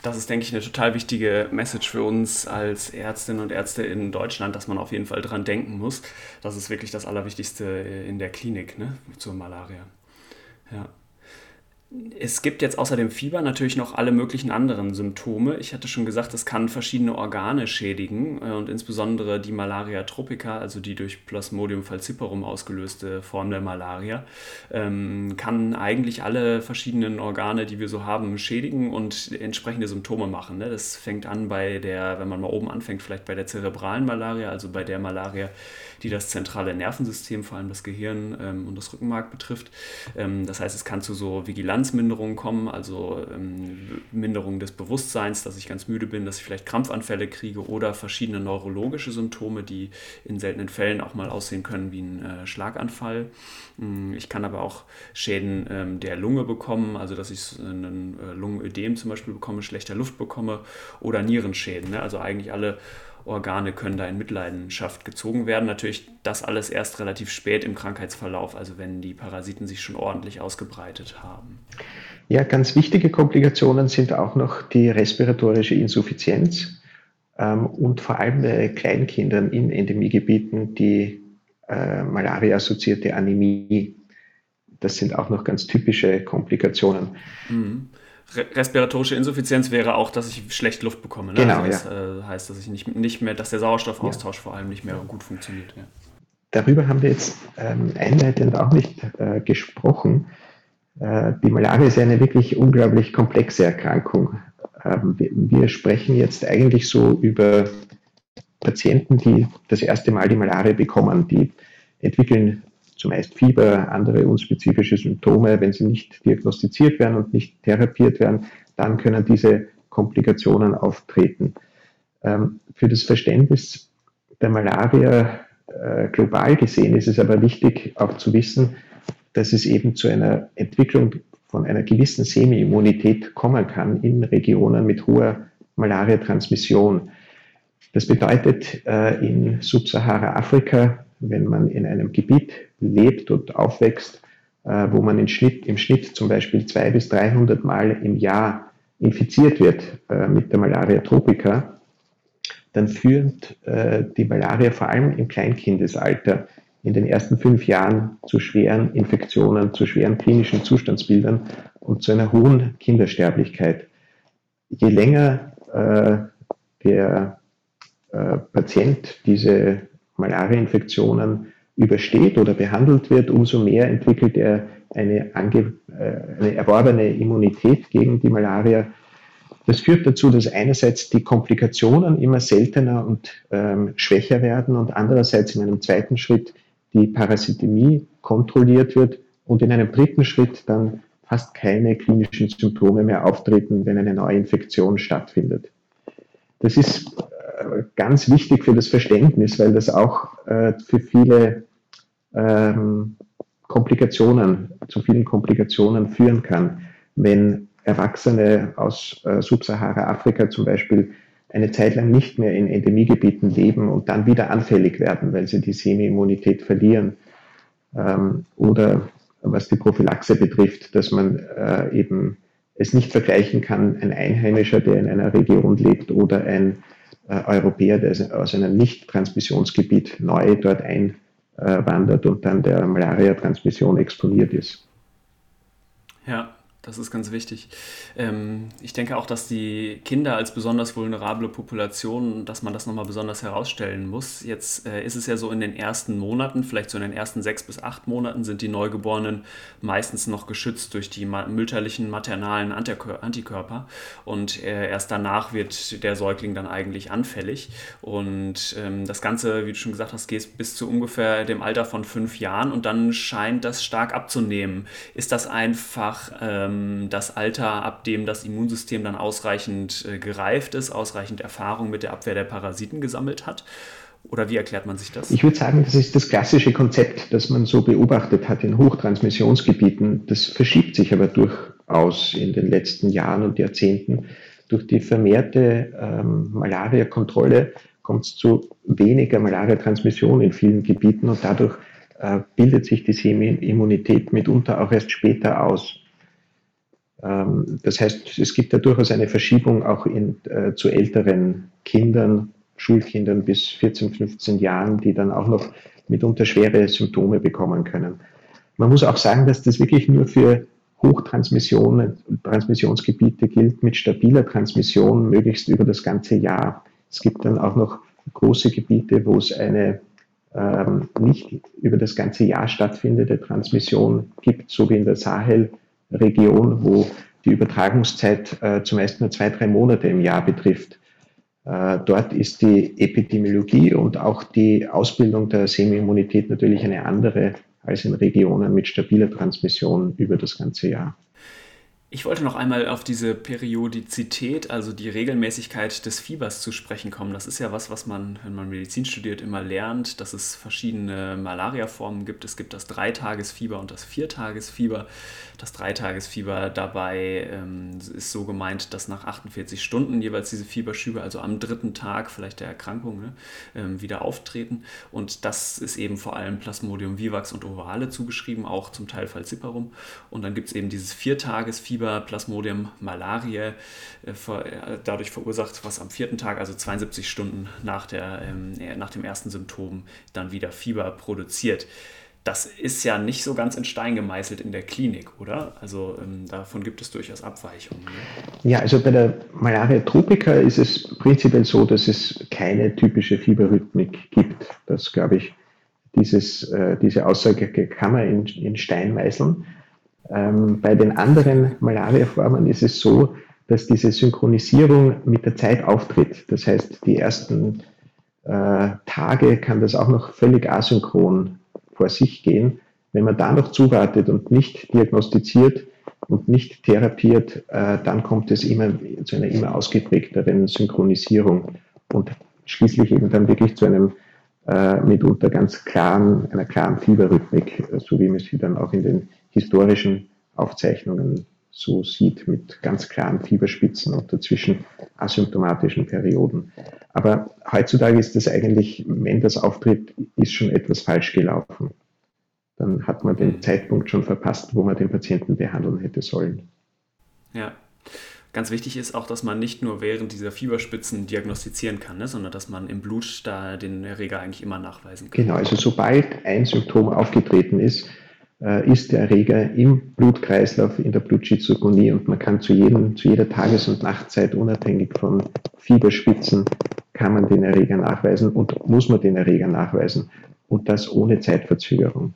Das ist, denke ich, eine total wichtige Message für uns als Ärztinnen und Ärzte in Deutschland, dass man auf jeden Fall dran denken muss. Das ist wirklich das Allerwichtigste in der Klinik ne, zur Malaria. Ja. Es gibt jetzt außer dem Fieber natürlich noch alle möglichen anderen Symptome. Ich hatte schon gesagt, es kann verschiedene Organe schädigen äh, und insbesondere die Malaria tropica, also die durch Plasmodium falciparum ausgelöste Form der Malaria, ähm, kann eigentlich alle verschiedenen Organe, die wir so haben, schädigen und entsprechende Symptome machen. Ne? Das fängt an bei der, wenn man mal oben anfängt, vielleicht bei der zerebralen Malaria, also bei der Malaria, die das zentrale Nervensystem, vor allem das Gehirn ähm, und das Rückenmark betrifft. Ähm, das heißt, es kann zu so Vigilanzminderungen kommen, also ähm, Minderung des Bewusstseins, dass ich ganz müde bin, dass ich vielleicht Krampfanfälle kriege oder verschiedene neurologische Symptome, die in seltenen Fällen auch mal aussehen können wie ein äh, Schlaganfall. Mm, ich kann aber auch Schäden ähm, der Lunge bekommen, also dass ich einen äh, Lungenödem zum Beispiel bekomme, schlechter Luft bekomme oder Nierenschäden. Ne? Also eigentlich alle Organe können da in Mitleidenschaft gezogen werden. Natürlich das alles erst relativ spät im Krankheitsverlauf, also wenn die Parasiten sich schon ordentlich ausgebreitet haben. Ja, ganz wichtige Komplikationen sind auch noch die respiratorische Insuffizienz ähm, und vor allem bei Kleinkindern in Endemiegebieten die äh, Malaria-assoziierte Anämie. Das sind auch noch ganz typische Komplikationen. Mhm respiratorische Insuffizienz wäre auch, dass ich schlecht Luft bekomme. Ne? Genau, also das ja. äh, heißt, dass ich nicht, nicht mehr, dass der Sauerstoffaustausch ja. vor allem nicht mehr gut funktioniert. Ja. Darüber haben wir jetzt ähm, einleitend auch nicht äh, gesprochen. Äh, die Malaria ist eine wirklich unglaublich komplexe Erkrankung. Ähm, wir, wir, sprechen jetzt eigentlich so über Patienten, die das erste Mal die Malaria bekommen. Die entwickeln zumeist Fieber, andere unspezifische Symptome. Wenn sie nicht diagnostiziert werden und nicht therapiert werden, dann können diese Komplikationen auftreten. Ähm, für das Verständnis der Malaria äh, global gesehen ist es aber wichtig auch zu wissen, dass es eben zu einer Entwicklung von einer gewissen Semi-Immunität kommen kann in Regionen mit hoher Malaria-Transmission. Das bedeutet, äh, in Subsahara-Afrika wenn man in einem Gebiet lebt und aufwächst, äh, wo man im Schnitt, im Schnitt zum Beispiel 200 bis 300 Mal im Jahr infiziert wird äh, mit der Malaria tropica, dann führt äh, die Malaria vor allem im Kleinkindesalter in den ersten fünf Jahren zu schweren Infektionen, zu schweren klinischen Zustandsbildern und zu einer hohen Kindersterblichkeit. Je länger der Patient diese Malariainfektionen übersteht oder behandelt wird, umso mehr entwickelt er eine, ange, äh, eine erworbene Immunität gegen die Malaria. Das führt dazu, dass einerseits die Komplikationen immer seltener und ähm, schwächer werden und andererseits in einem zweiten Schritt die Parasitemie kontrolliert wird und in einem dritten Schritt dann fast keine klinischen Symptome mehr auftreten, wenn eine neue Infektion stattfindet. Das ist ganz wichtig für das Verständnis, weil das auch äh, für viele ähm, Komplikationen, zu vielen Komplikationen führen kann, wenn Erwachsene aus äh, Subsahara-Afrika zum Beispiel eine Zeit lang nicht mehr in Endemiegebieten leben und dann wieder anfällig werden, weil sie die Semi-Immunität verlieren. Ähm, oder was die Prophylaxe betrifft, dass man äh, eben es nicht vergleichen kann, ein Einheimischer, der in einer Region lebt oder ein Europäer, der aus einem Nicht-Transmissionsgebiet neu dort einwandert und dann der Malaria-Transmission exponiert ist. Ja, Das ist ganz wichtig. Ähm, ich denke auch, dass die Kinder als besonders vulnerable Population, dass man das nochmal besonders herausstellen muss. Jetzt äh, ist es ja so in den ersten Monaten, vielleicht so in den ersten sechs bis acht Monaten, sind die Neugeborenen meistens noch geschützt durch die mütterlichen maternalen Antikörper. Und äh, erst danach wird der Säugling dann eigentlich anfällig. Und ähm, das Ganze, wie du schon gesagt hast, geht bis zu ungefähr dem Alter von fünf Jahren und dann scheint das stark abzunehmen. Ist das einfach. Ähm, das Alter, ab dem das Immunsystem dann ausreichend äh, gereift ist, ausreichend Erfahrung mit der Abwehr der Parasiten gesammelt hat? Oder wie erklärt man sich das? Ich würde sagen, das ist das klassische Konzept, das man so beobachtet hat in Hochtransmissionsgebieten. Das verschiebt sich aber durchaus in den letzten Jahren und Jahrzehnten. Durch die vermehrte ähm, Malaria-Kontrolle kommt es zu weniger Malaria-Transmission in vielen Gebieten und dadurch äh, bildet sich die Semi-Immunität mitunter auch erst später aus. Ähm, das heißt, es gibt da durchaus eine Verschiebung auch in, äh, zu älteren Kindern, Schulkindern bis 14, 15 Jahren, die dann auch noch mitunter schwere Symptome bekommen können. Man muss auch sagen, dass das wirklich nur für Hochtransmissionen, Transmissionsgebiete gilt mit stabiler Transmission, möglichst über das ganze Jahr. Es gibt dann auch noch große Gebiete, wo es eine ähm, nicht über das ganze Jahr stattfindende Transmission gibt, so wie in der Sahel Region, wo die Übertragungszeit äh, zumeist nur zwei, drei Monate im Jahr betrifft. Äh, dort ist die Epidemiologie und auch die Ausbildung der Semi-Immunität natürlich eine andere als in Regionen mit stabiler Transmission über das ganze Jahr. Ich wollte noch einmal auf diese Periodizität, also die Regelmäßigkeit des Fiebers zu sprechen kommen. Das ist ja was, was man, wenn man Medizin studiert, immer lernt, dass es verschiedene Malariaformen gibt. Es gibt das Dreitagesfieber und das Viertagesfieber. Das Dreitagesfieber dabei ähm, ist so gemeint, dass nach 48 Stunden jeweils diese Fieberschübe, also am dritten Tag vielleicht der Erkrankung, ne, ähm, wieder auftreten. Und das ist eben vor allem Plasmodium vivax und ovale zugeschrieben, auch zum Teil Falciparum. Und dann gibt es eben dieses Viertagesfieber Fieber, Plasmodium Malariae äh, äh, dadurch verursacht, was am vierten Tag, also 72 Stunden nach, der, ähm, nach dem ersten Symptom, dann wieder Fieber produziert. Das ist ja nicht so ganz in Stein gemeißelt in der Klinik, oder? Also ähm, davon gibt es durchaus Abweichungen. Ne? Ja, also bei der Malaria tropica ist es prinzipiell so, dass es keine typische Fieberrhythmik gibt. Das glaube ich, dieses, äh, diese Aussage kann man in, in Stein meißeln. Ähm, bei den anderen Malaria-Formen ist es so, dass diese Synchronisierung mit der Zeit auftritt. Das heißt, die ersten äh, Tage kann das auch noch völlig asynchron vor sich gehen. Wenn man da noch zuwartet und nicht diagnostiziert und nicht therapiert, äh, dann kommt es immer zu einer immer ausgeprägteren Synchronisierung und schließlich eben dann wirklich zu einem äh, mitunter ganz klaren, einer klaren Fieberrhythmik, so wie man sie dann auch in den historischen Aufzeichnungen so sieht, mit ganz klaren Fieberspitzen und dazwischen asymptomatischen Perioden. Aber heutzutage ist das eigentlich, wenn das auftritt, ist schon etwas falsch gelaufen. Dann hat man den Zeitpunkt schon verpasst, wo man den Patienten behandeln hätte sollen. Ja. Ganz wichtig ist auch, dass man nicht nur während dieser Fieberspitzen diagnostizieren kann, ne, sondern dass man im Blut da den Erreger eigentlich immer nachweisen kann. Genau, also sobald ein Symptom aufgetreten ist, ist der Erreger im Blutkreislauf, in der Blutschizophrenie und man kann zu, jedem, zu jeder Tages- und Nachtzeit unabhängig von Fieberspitzen kann man den Erreger nachweisen und muss man den Erreger nachweisen und das ohne Zeitverzögerung.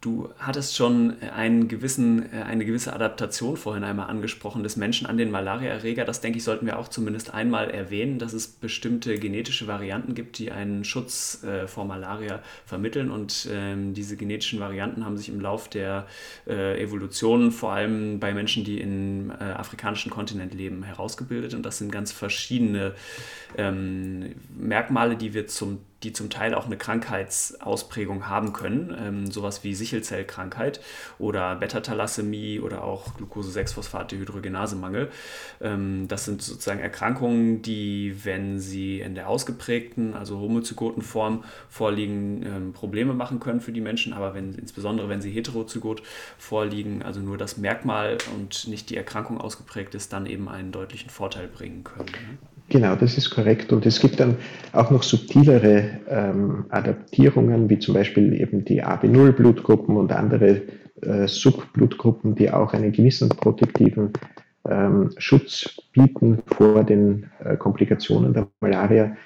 Du hattest schon einen gewissen, äh, eine gewisse Adaptation vorhin einmal angesprochen des Menschen an den Malariaerreger. Das denke ich, sollten wir auch zumindest einmal erwähnen, dass es bestimmte genetische Varianten gibt, die einen Schutz äh, vor Malaria vermitteln. Und ähm, diese genetischen Varianten haben sich im Lauf der äh, Evolution vor allem bei Menschen, die im äh, afrikanischen Kontinent leben, herausgebildet. Und das sind ganz verschiedene ähm, Merkmale, die wir zum die zum Teil auch eine Krankheitsausprägung haben können, ähm, sowas wie Sichelzellkrankheit oder Beta-Thalassämie oder auch Glucose-6-Phosphat-Dehydrogenasemangel. Ähm, das sind sozusagen Erkrankungen, die, wenn sie in der ausgeprägten, also homozygoten Form vorliegen, ähm, Probleme machen können für die Menschen, aber wenn, insbesondere wenn sie heterozygot vorliegen, also nur das Merkmal und nicht die Erkrankung ausgeprägt ist, dann eben einen deutlichen Vorteil bringen können. Ne? Genau, das ist korrekt. Und es gibt dann auch noch subtilere ähm, Adaptierungen, wie zum Beispiel eben die AB0-Blutgruppen und andere äh, Subblutgruppen, die auch einen gewissen protektiven ähm, Schutz bieten vor den äh, Komplikationen der Malaria.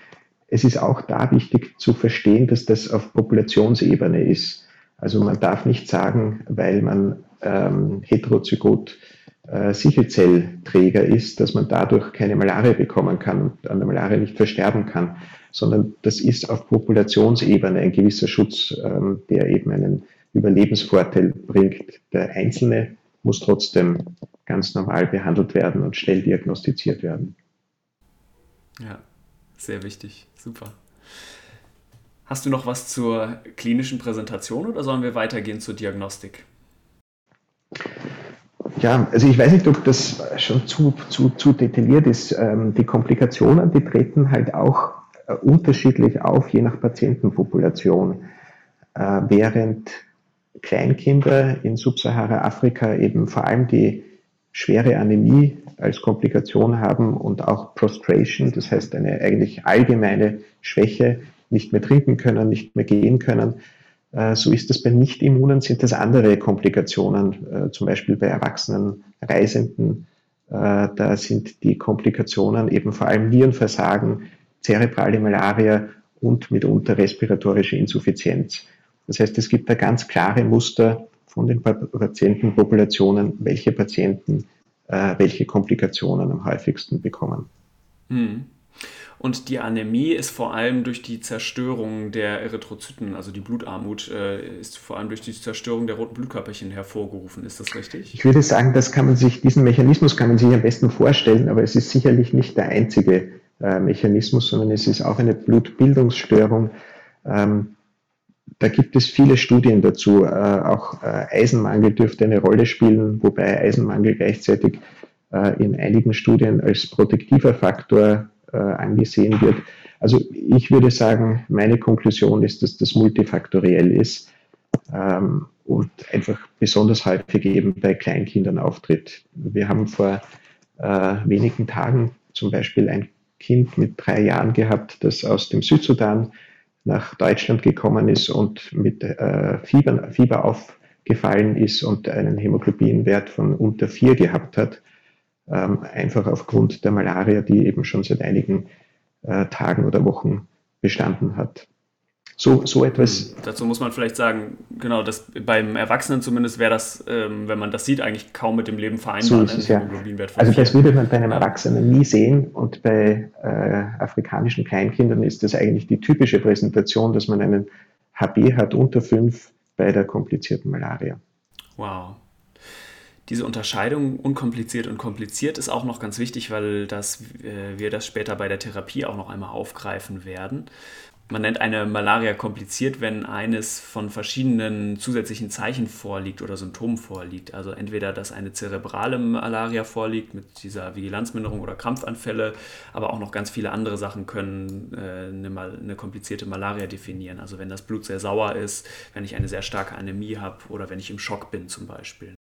Es ist auch da wichtig zu verstehen, dass das auf Populationsebene ist. Also man darf nicht sagen, weil man ähm, heterozygot äh, Sichelzellträger ist, dass man dadurch keine Malaria bekommen kann und an der Malaria nicht versterben kann, sondern das ist auf Populationsebene ein gewisser Schutz, ähm, der eben einen Überlebensvorteil bringt. Der Einzelne muss trotzdem ganz normal behandelt werden und schnell diagnostiziert werden. Ja, sehr wichtig. Super. Hast du noch was zur klinischen Präsentation oder sollen wir weitergehen zur Diagnostik? Ja, also ich weiß nicht, ob das schon zu, zu, zu detailliert ist. Ähm, die Komplikationen, die treten halt auch äh, unterschiedlich auf, je nach Patientenpopulation. Äh, während Kleinkinder in Subsahara-Afrika eben vor allem die schwere Anämie als Komplikation haben und auch Prostration, das heißt eine eigentlich allgemeine Schwäche, nicht mehr trinken können, nicht mehr gehen können. Äh, so ist das bei Nicht-Immunen, sind das andere Komplikationen, äh, zum Beispiel bei erwachsenen Reisenden. Äh, da sind die Komplikationen eben vor allem Nierenversagen, zerebrale Malaria und mitunter respiratorische Insuffizienz. Das heißt, es gibt da ganz klare Muster von den Patientenpopulationen, welche Patienten welche Komplikationen am häufigsten bekommen. Hm. Und die Anämie ist vor allem durch die Zerstörung der Erythrozyten, also die Blutarmut, äh, ist vor allem durch die Zerstörung der roten Blutkörperchen hervorgerufen. Ist das richtig? Ich würde sagen, das kann man sich, diesen Mechanismus kann man sich am besten vorstellen, aber es ist sicherlich nicht der einzige äh, Mechanismus, sondern es ist auch eine Blutbildungsstörung. Ähm, da gibt es viele Studien dazu. Äh, auch Eisenmangel dürfte eine Rolle spielen, wobei Eisenmangel gleichzeitig in einigen Studien als protektiver Faktor äh, angesehen wird. Also ich würde sagen, meine Konklusion ist, dass das multifaktoriell ist ähm, und einfach besonders häufig eben bei Kleinkindern auftritt. Wir haben vor äh, wenigen Tagen zum Beispiel ein Kind mit drei Jahren gehabt, das aus dem Südsudan nach Deutschland gekommen ist und mit äh, Fieber, Fieber aufgefallen ist und einen Hämoglobinwert von unter vier gehabt hat ähm, einfach aufgrund der Malaria, die eben schon seit einigen äh, Tagen oder Wochen bestanden hat. So, so etwas. Hm, dazu muss man vielleicht sagen, genau, dass beim Erwachsenen zumindest wäre das, ähm, wenn man das sieht, eigentlich kaum mit dem Leben vereinbar. So ist es, ja. Also das würde man bei einem Erwachsenen nie sehen und bei äh, afrikanischen Kleinkindern ist das eigentlich die typische Präsentation, dass man einen HB hat unter 5 bei der komplizierten Malaria. Wow diese Unterscheidung unkompliziert und kompliziert ist auch noch ganz wichtig, weil das, äh, wir das später bei der Therapie auch noch einmal aufgreifen werden. Man nennt eine Malaria kompliziert, wenn eines von verschiedenen zusätzlichen Zeichen vorliegt oder Symptomen vorliegt. Also entweder, dass eine zerebrale Malaria vorliegt mit dieser Vigilanzminderung oder Krampfanfälle, aber auch noch ganz viele andere Sachen können äh, eine, eine komplizierte Malaria definieren. Also wenn das Blut sehr sauer ist, wenn ich eine sehr starke Anämie habe oder wenn ich im Schock bin zum Beispiel.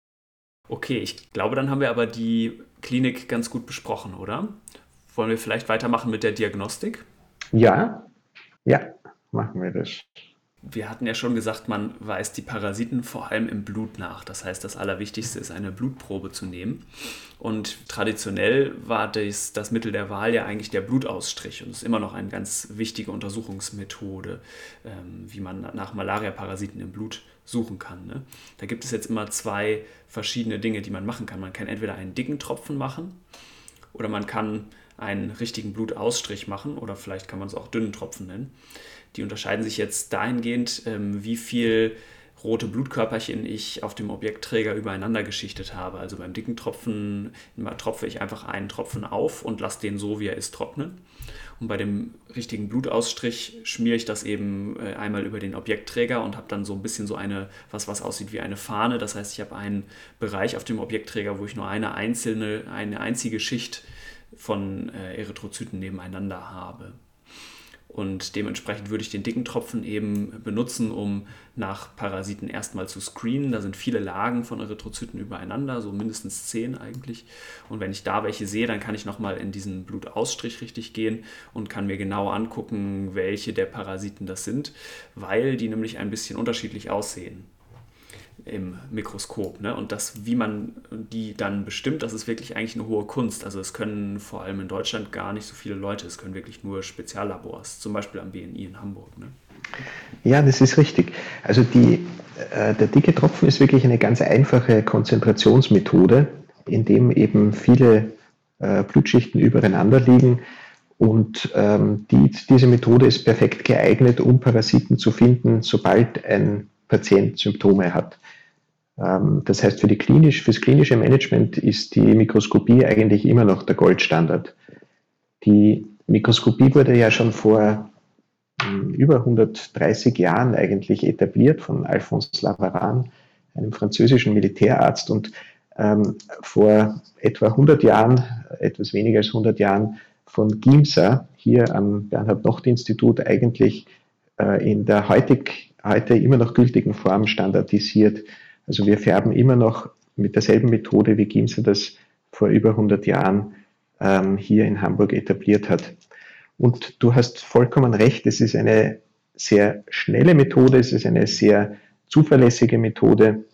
Okay, ich glaube, dann haben wir aber die Klinik ganz gut besprochen, oder? Wollen wir vielleicht weitermachen mit der Diagnostik? Ja, ja, machen wir das. Wir hatten ja schon gesagt, man weist die Parasiten vor allem im Blut nach. Das heißt, das Allerwichtigste ist, eine Blutprobe zu nehmen. Und traditionell war das, das Mittel der Wahl ja eigentlich der Blutausstrich und ist immer noch eine ganz wichtige Untersuchungsmethode, ähm, wie man nach Malaria-Parasiten im Blut suchen kann. Ne? Da gibt es jetzt immer zwei verschiedene Dinge, die man machen kann. Man kann entweder einen dicken Tropfen machen oder man kann einen richtigen Blutausstrich machen oder vielleicht kann man es auch dünnen Tropfen nennen. Die unterscheiden sich jetzt dahingehend, ähm, wie viel rote Blutkörperchen ich auf dem Objektträger übereinander geschichtet habe. Also beim dicken Tropfen tropfe ich einfach einen Tropfen auf und lasse den so, wie er ist, trocknen. Und bei dem richtigen Blutausstrich schmiere ich das eben äh, einmal über den Objektträger und habe dann so ein bisschen so eine, was, was aussieht wie eine Fahne. Das heißt, ich habe einen Bereich auf dem Objektträger, wo ich nur eine einzelne, eine einzige Schicht von äh, Erythrozyten nebeneinander habe. Und dementsprechend würde ich den dicken Tropfen eben benutzen, um nach Parasiten erstmal zu screenen. Da sind viele Lagen von Erythrozyten übereinander, so mindestens zehn eigentlich. Und wenn ich da welche sehe, dann kann ich nochmal in diesen Blutausstrich richtig gehen und kann mir genau angucken, welche der Parasiten das sind, weil die nämlich ein bisschen unterschiedlich aussehen im Mikroskop. Ne? Und das, wie man die dann bestimmt, das ist wirklich eigentlich eine hohe Kunst. Also es können vor allem in Deutschland gar nicht so viele Leute, es können wirklich nur Speziallabors, zum Beispiel am BNI in Hamburg. Ne? Ja, das ist richtig. Also die, äh, der dicke Tropfen ist wirklich eine ganz einfache Konzentrationsmethode, in dem eben viele äh, Blutschichten übereinander liegen. Und ähm, die, diese Methode ist perfekt geeignet, um Parasiten zu finden, sobald ein Patient Symptome hat. Ähm, das heißt, für, die klinisch, für das klinische Management ist die Mikroskopie eigentlich immer noch der Goldstandard. Die Mikroskopie wurde ja schon vor hm, über 130 Jahren eigentlich etabliert von Alphonse Lavaran, einem französischen Militärarzt. Und ähm, vor etwa 100 Jahren, etwas weniger als 100 Jahren, von GIMSA hier am Bernhard-Nocht-Institut eigentlich äh, in der heutig, heute immer noch gültigen Form standardisiert also wir färben immer noch mit derselben Methode, wie Gimser das vor über 100 Jahren ähm, hier in Hamburg etabliert hat. Und du hast vollkommen recht, es ist eine sehr schnelle Methode, es ist eine sehr zuverlässige Methode.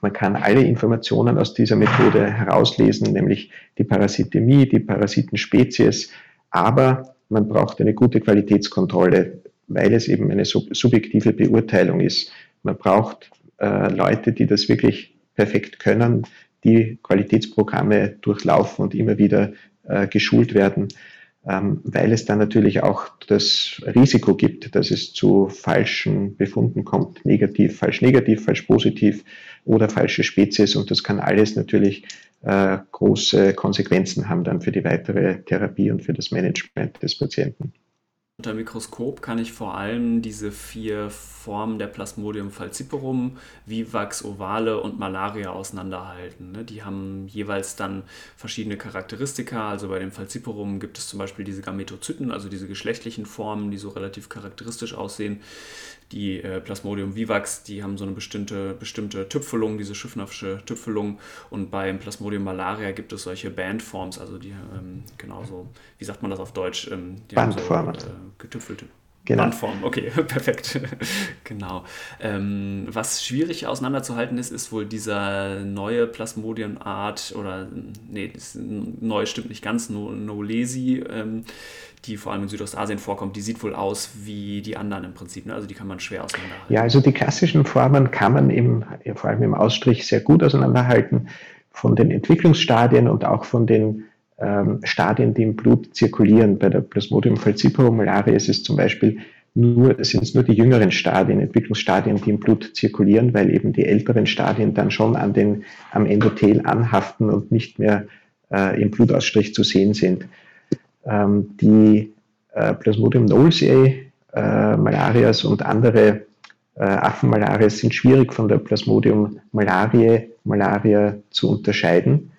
Man kann alle Informationen aus dieser Methode herauslesen, nämlich die Parasitemie, die Parasitenspezies, aber man braucht eine gute Qualitätskontrolle, weil es eben eine subjektive Beurteilung ist. Man braucht äh, Leute, die das wirklich perfekt können, die Qualitätsprogramme durchlaufen und immer wieder äh, geschult werden, ähm, weil es dann natürlich auch das Risiko gibt, dass es zu falschen Befunden kommt, negativ, falsch negativ, falsch positiv oder falsche Spezies und das kann alles natürlich äh, große Konsequenzen haben dann für die weitere Therapie und für das Management des Patienten. Unter Mikroskop kann ich vor allem diese vier Formen der Plasmodium falciparum, Vivax ovale und Malaria auseinanderhalten. Ne? Die haben jeweils dann verschiedene Charakteristika. Also bei dem Falciparum gibt es zum Beispiel diese Gametozyten, also diese geschlechtlichen Formen, die so relativ charakteristisch aussehen. Die äh, Plasmodium vivax, die haben so eine bestimmte, bestimmte Tüpfelung, diese Schiffnerfsche Tüpfelung. Und beim Plasmodium malaria gibt es solche Bandforms, also die ähm, genauso, wie sagt man das auf Deutsch? Ähm, die Bandformen. So, äh, getüpfelte Genau. Bandform, okay, [laughs] perfekt. [laughs] genau. Ähm, was schwierig auseinanderzuhalten ist, ist wohl dieser neue Plasmodium-Art oder, nee, neu stimmt nicht ganz, Nolesi, ähm, die vor allem in Südostasien vorkommt, die sieht wohl aus wie die anderen im Prinzip. Ne? Also die kann man schwer auseinanderhalten. Ja, also die klassischen Formen kann man im, vor allem im Ausstrich sehr gut auseinanderhalten von den Entwicklungsstadien und auch von den ähm, Stadien, die im Blut zirkulieren. Bei der Plasmodium falciparum malaria ist es zum Beispiel nur, sind es nur die jüngeren Stadien, Entwicklungsstadien, die im Blut zirkulieren, weil eben die älteren Stadien dann schon an den, am Endothel anhaften und nicht mehr äh, im Blutausstrich zu sehen sind. Ähm, die äh, Plasmodium knowlesiae, äh, Malarias und andere äh, Affenmalarias sind schwierig von der Plasmodium malariae, Malaria zu unterscheiden.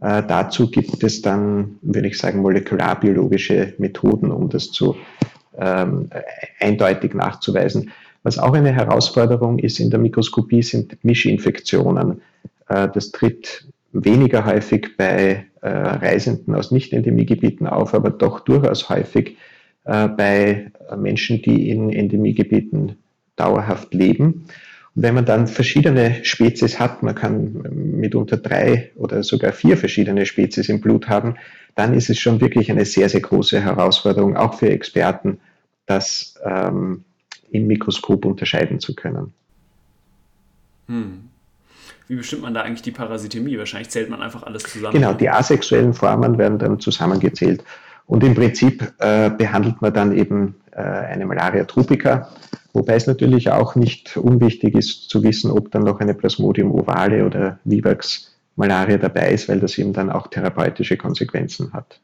Äh, dazu gibt es dann, würde ich sagen, molekularbiologische Methoden, um das zu ähm, eindeutig nachzuweisen. Was auch eine Herausforderung ist in der Mikroskopie, sind Mischinfektionen. Äh, das tritt weniger häufig bei äh, Reisenden aus Nicht-Endemiegebieten auf, aber doch durchaus häufig äh, bei Menschen, die in Endemiegebieten dauerhaft leben. Und wenn man dann verschiedene Spezies hat, man kann mitunter drei oder sogar vier verschiedene Spezies im Blut haben, dann ist es schon wirklich eine sehr, sehr große Herausforderung, auch für Experten, das ähm, im Mikroskop unterscheiden zu können. Hm. Wie bestimmt man da eigentlich die Parasitemie? Wahrscheinlich zählt man einfach alles zusammen. Genau, die asexuellen Formen werden dann zusammengezählt. Und im Prinzip äh, behandelt man dann eben äh, eine Malaria tropica, wobei es natürlich auch nicht unwichtig ist zu wissen, ob dann noch eine Plasmodium ovale oder Vivax Malaria dabei ist, weil das eben dann auch therapeutische Konsequenzen hat.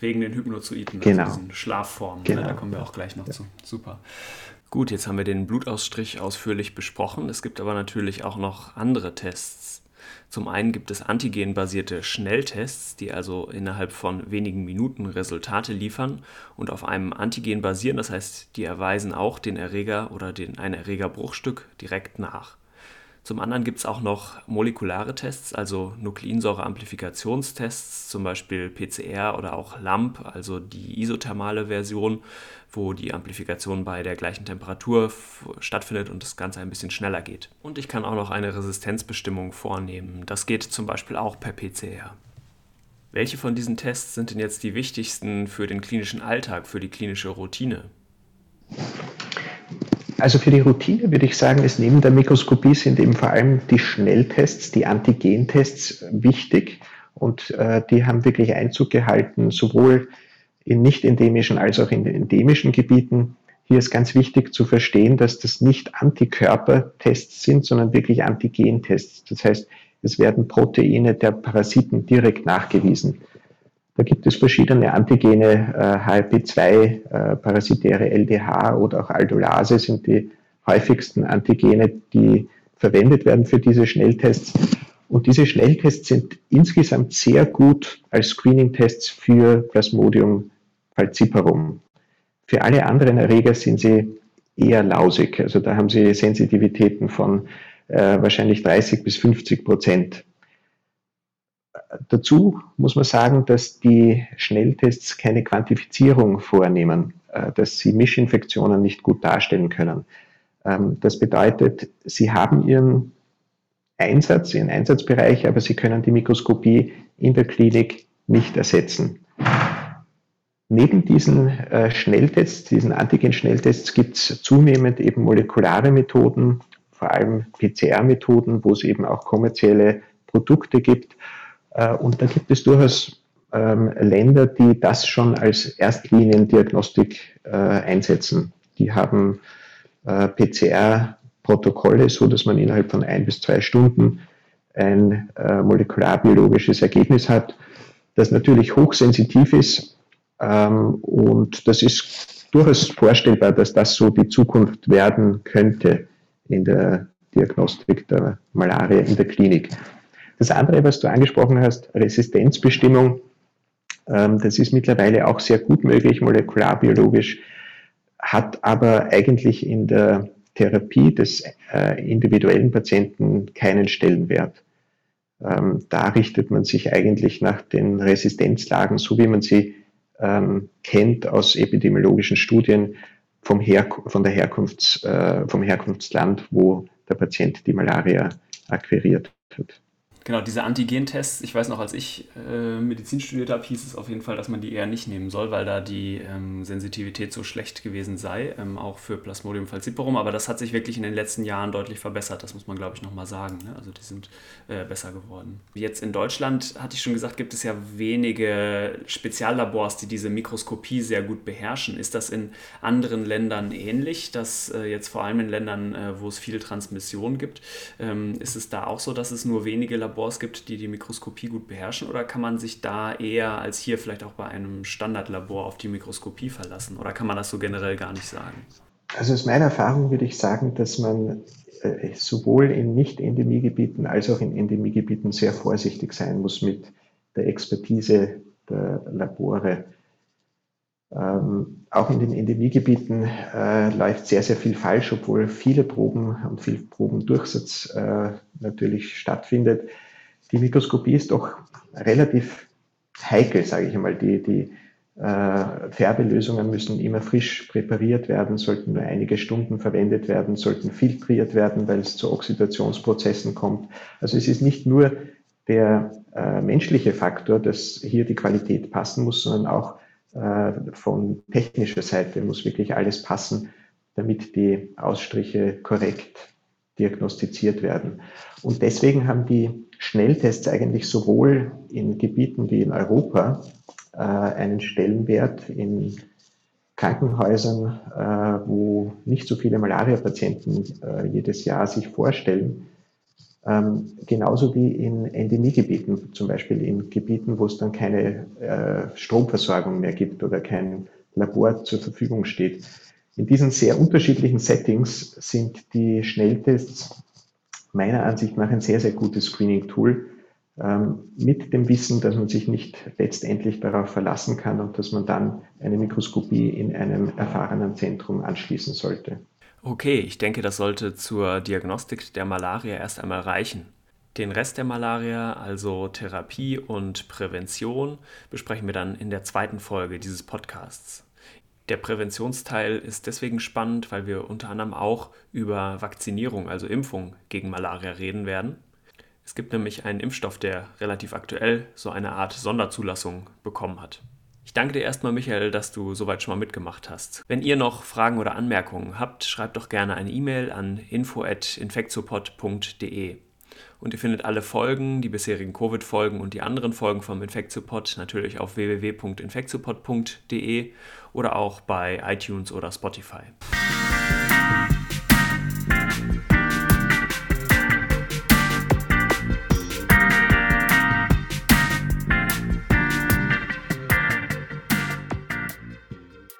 Wegen den Hypnozoiden, also genau. also diesen Schlafformen. Genau. Ne? Da kommen wir auch gleich noch ja. zu. Super. Gut, jetzt haben wir den Blutausstrich ausführlich besprochen. Es gibt aber natürlich auch noch andere Tests. Zum einen gibt es antigenbasierte Schnelltests, die also innerhalb von wenigen Minuten Resultate liefern und auf einem Antigen basieren, das heißt, die erweisen auch den Erreger oder den, ein Erregerbruchstück direkt nach. Zum anderen gibt es auch noch molekulare Tests, also Nukleinsäureamplifikationstests, zum Beispiel PCR oder auch LAMP, also die isothermale Version, wo die Amplifikation bei der gleichen Temperatur stattfindet und das Ganze ein bisschen schneller geht. Und ich kann auch noch eine Resistenzbestimmung vornehmen. Das geht zum Beispiel auch per PCR. Welche von diesen Tests sind denn jetzt die wichtigsten für den klinischen Alltag, für die klinische Routine? Also für die Routine würde ich sagen, ist neben der Mikroskopie sind eben vor allem die Schnelltests, die Antigentests wichtig und äh, die haben wirklich Einzug gehalten, sowohl in nicht-endemischen als auch in endemischen Gebieten. Hier ist ganz wichtig zu verstehen, dass das nicht Antikörpertests sind, sondern wirklich Antigentests. Das heißt, es werden Proteine der Parasiten direkt nachgewiesen. Da gibt es verschiedene Antigene, äh, HLP2, äh, parasitäre LDH oder auch Aldolase sind die häufigsten Antigene, die verwendet werden für diese Schnelltests. Und diese Schnelltests sind insgesamt sehr gut als Screening-Tests für Plasmodium falciparum. Für alle anderen Erreger sind sie eher lausig. Also da haben sie Sensitivitäten von äh, wahrscheinlich 30 bis 50 Prozent. Dazu muss man sagen, dass die Schnelltests keine Quantifizierung vornehmen, äh, dass sie Mischinfektionen nicht gut darstellen können. Ähm, das bedeutet, sie haben ihren Einsatz, ihren Einsatzbereich, aber sie können die Mikroskopie in der Klinik nicht ersetzen. Neben diesen äh, Schnelltests, diesen Antigen-Schnelltests gibt es zunehmend eben molekulare Methoden, vor allem PCR-Methoden, wo es eben auch kommerzielle Produkte gibt und da gibt es durchaus ähm, Länder, die das schon als Erstliniendiagnostik äh, einsetzen. Die haben äh, PCR-Protokolle, so dass man innerhalb von ein bis zwei Stunden ein molekularbiologisches Ergebnis hat, das natürlich hochsensitiv ist. Ähm, und das ist durchaus vorstellbar, dass das so die Zukunft werden könnte in der Diagnostik der Malaria in der Klinik. Das andere, was du angesprochen hast, Resistenzbestimmung, ähm, das ist mittlerweile auch sehr gut möglich, molekularbiologisch, hat aber eigentlich in der Therapie des äh, individuellen Patienten keinen Stellenwert. Ähm, da richtet man sich eigentlich nach den Resistenzlagen, so wie man sie ähm, kennt aus epidemiologischen Studien vom, Her von der Herkunfts-, äh, vom Herkunftsland, wo der Patient die Malaria akquiriert hat. Genau, diese Antigen-Tests, ich weiß noch, als ich äh, Medizin studiert habe, hieß es auf jeden Fall, dass man die eher nicht nehmen soll, weil da die ähm, Sensitivität so schlecht gewesen sei, ähm, auch für Plasmodium falciparum. Aber das hat sich wirklich in den letzten Jahren deutlich verbessert, das muss man, glaube ich, nochmal sagen. Ne? Also die sind äh, besser geworden. Jetzt in Deutschland, hatte ich schon gesagt, gibt es ja wenige Speziallabors, die diese Mikroskopie sehr gut beherrschen. Ist das in anderen Ländern ähnlich, dass äh, jetzt vor allem in Ländern, äh, wo es viel Transmission gibt, ähm, ist es da auch so, dass es nur wenige Labors Labors gibt, die die Mikroskopie gut beherrschen? Oder kann man sich da eher als hier vielleicht auch bei einem Standardlabor auf die Mikroskopie verlassen? Oder kann man das so generell gar nicht sagen? Also aus meiner Erfahrung würde ich sagen, dass man äh, sowohl in Nicht-Endemiegebieten als auch in Endemiegebieten sehr vorsichtig sein muss mit der Expertise der Labore. Ähm, auch in den Endemiegebieten äh, läuft sehr, sehr viel falsch, obwohl viele Proben und viel Probendurchsatz äh, natürlich stattfindet. Die Mikroskopie ist doch relativ heikel, sage ich einmal. Die, die äh, Färbelösungen müssen immer frisch präpariert werden, sollten nur einige Stunden verwendet werden, sollten filtriert werden, weil es zu Oxidationsprozessen kommt. Also es ist nicht nur der äh, menschliche Faktor, dass hier die Qualität passen muss, sondern auch äh, von technischer Seite muss wirklich alles passen, damit die Ausstriche korrekt diagnostiziert werden. Und deswegen haben die Schnelltests eigentlich sowohl in Gebieten wie in Europa äh, einen Stellenwert in Krankenhäusern, äh, wo nicht so viele Malaria-Patienten äh, jedes Jahr sich vorstellen, ähm, genauso wie in Endemiegebieten, zum Beispiel in Gebieten, wo es dann keine äh, Stromversorgung mehr gibt oder kein Labor zur Verfügung steht. In diesen sehr unterschiedlichen Settings sind die Schnelltests meiner Ansicht nach ein sehr, sehr gutes Screening-Tool ähm, mit dem Wissen, dass man sich nicht letztendlich darauf verlassen kann und dass man dann eine Mikroskopie in einem erfahrenen Zentrum anschließen sollte. Okay, ich denke, das sollte zur Diagnostik der Malaria erst einmal reichen. Den Rest der Malaria, also Therapie und Prävention, besprechen wir dann in der zweiten Folge dieses Podcasts. Der Präventionsteil ist deswegen spannend, weil wir unter anderem auch über Vakzinierung, also Impfung gegen Malaria reden werden. Es gibt nämlich einen Impfstoff, der relativ aktuell so eine Art Sonderzulassung bekommen hat. Ich danke dir erstmal, Michael, dass du soweit schon mal mitgemacht hast. Wenn ihr noch Fragen oder Anmerkungen habt, schreibt doch gerne eine E-Mail an info.infektiopod.de. Und ihr findet alle Folgen, die bisherigen Covid-Folgen und die anderen Folgen vom Infektiopod natürlich auf www.infektiopod.de oder auch bei iTunes oder Spotify.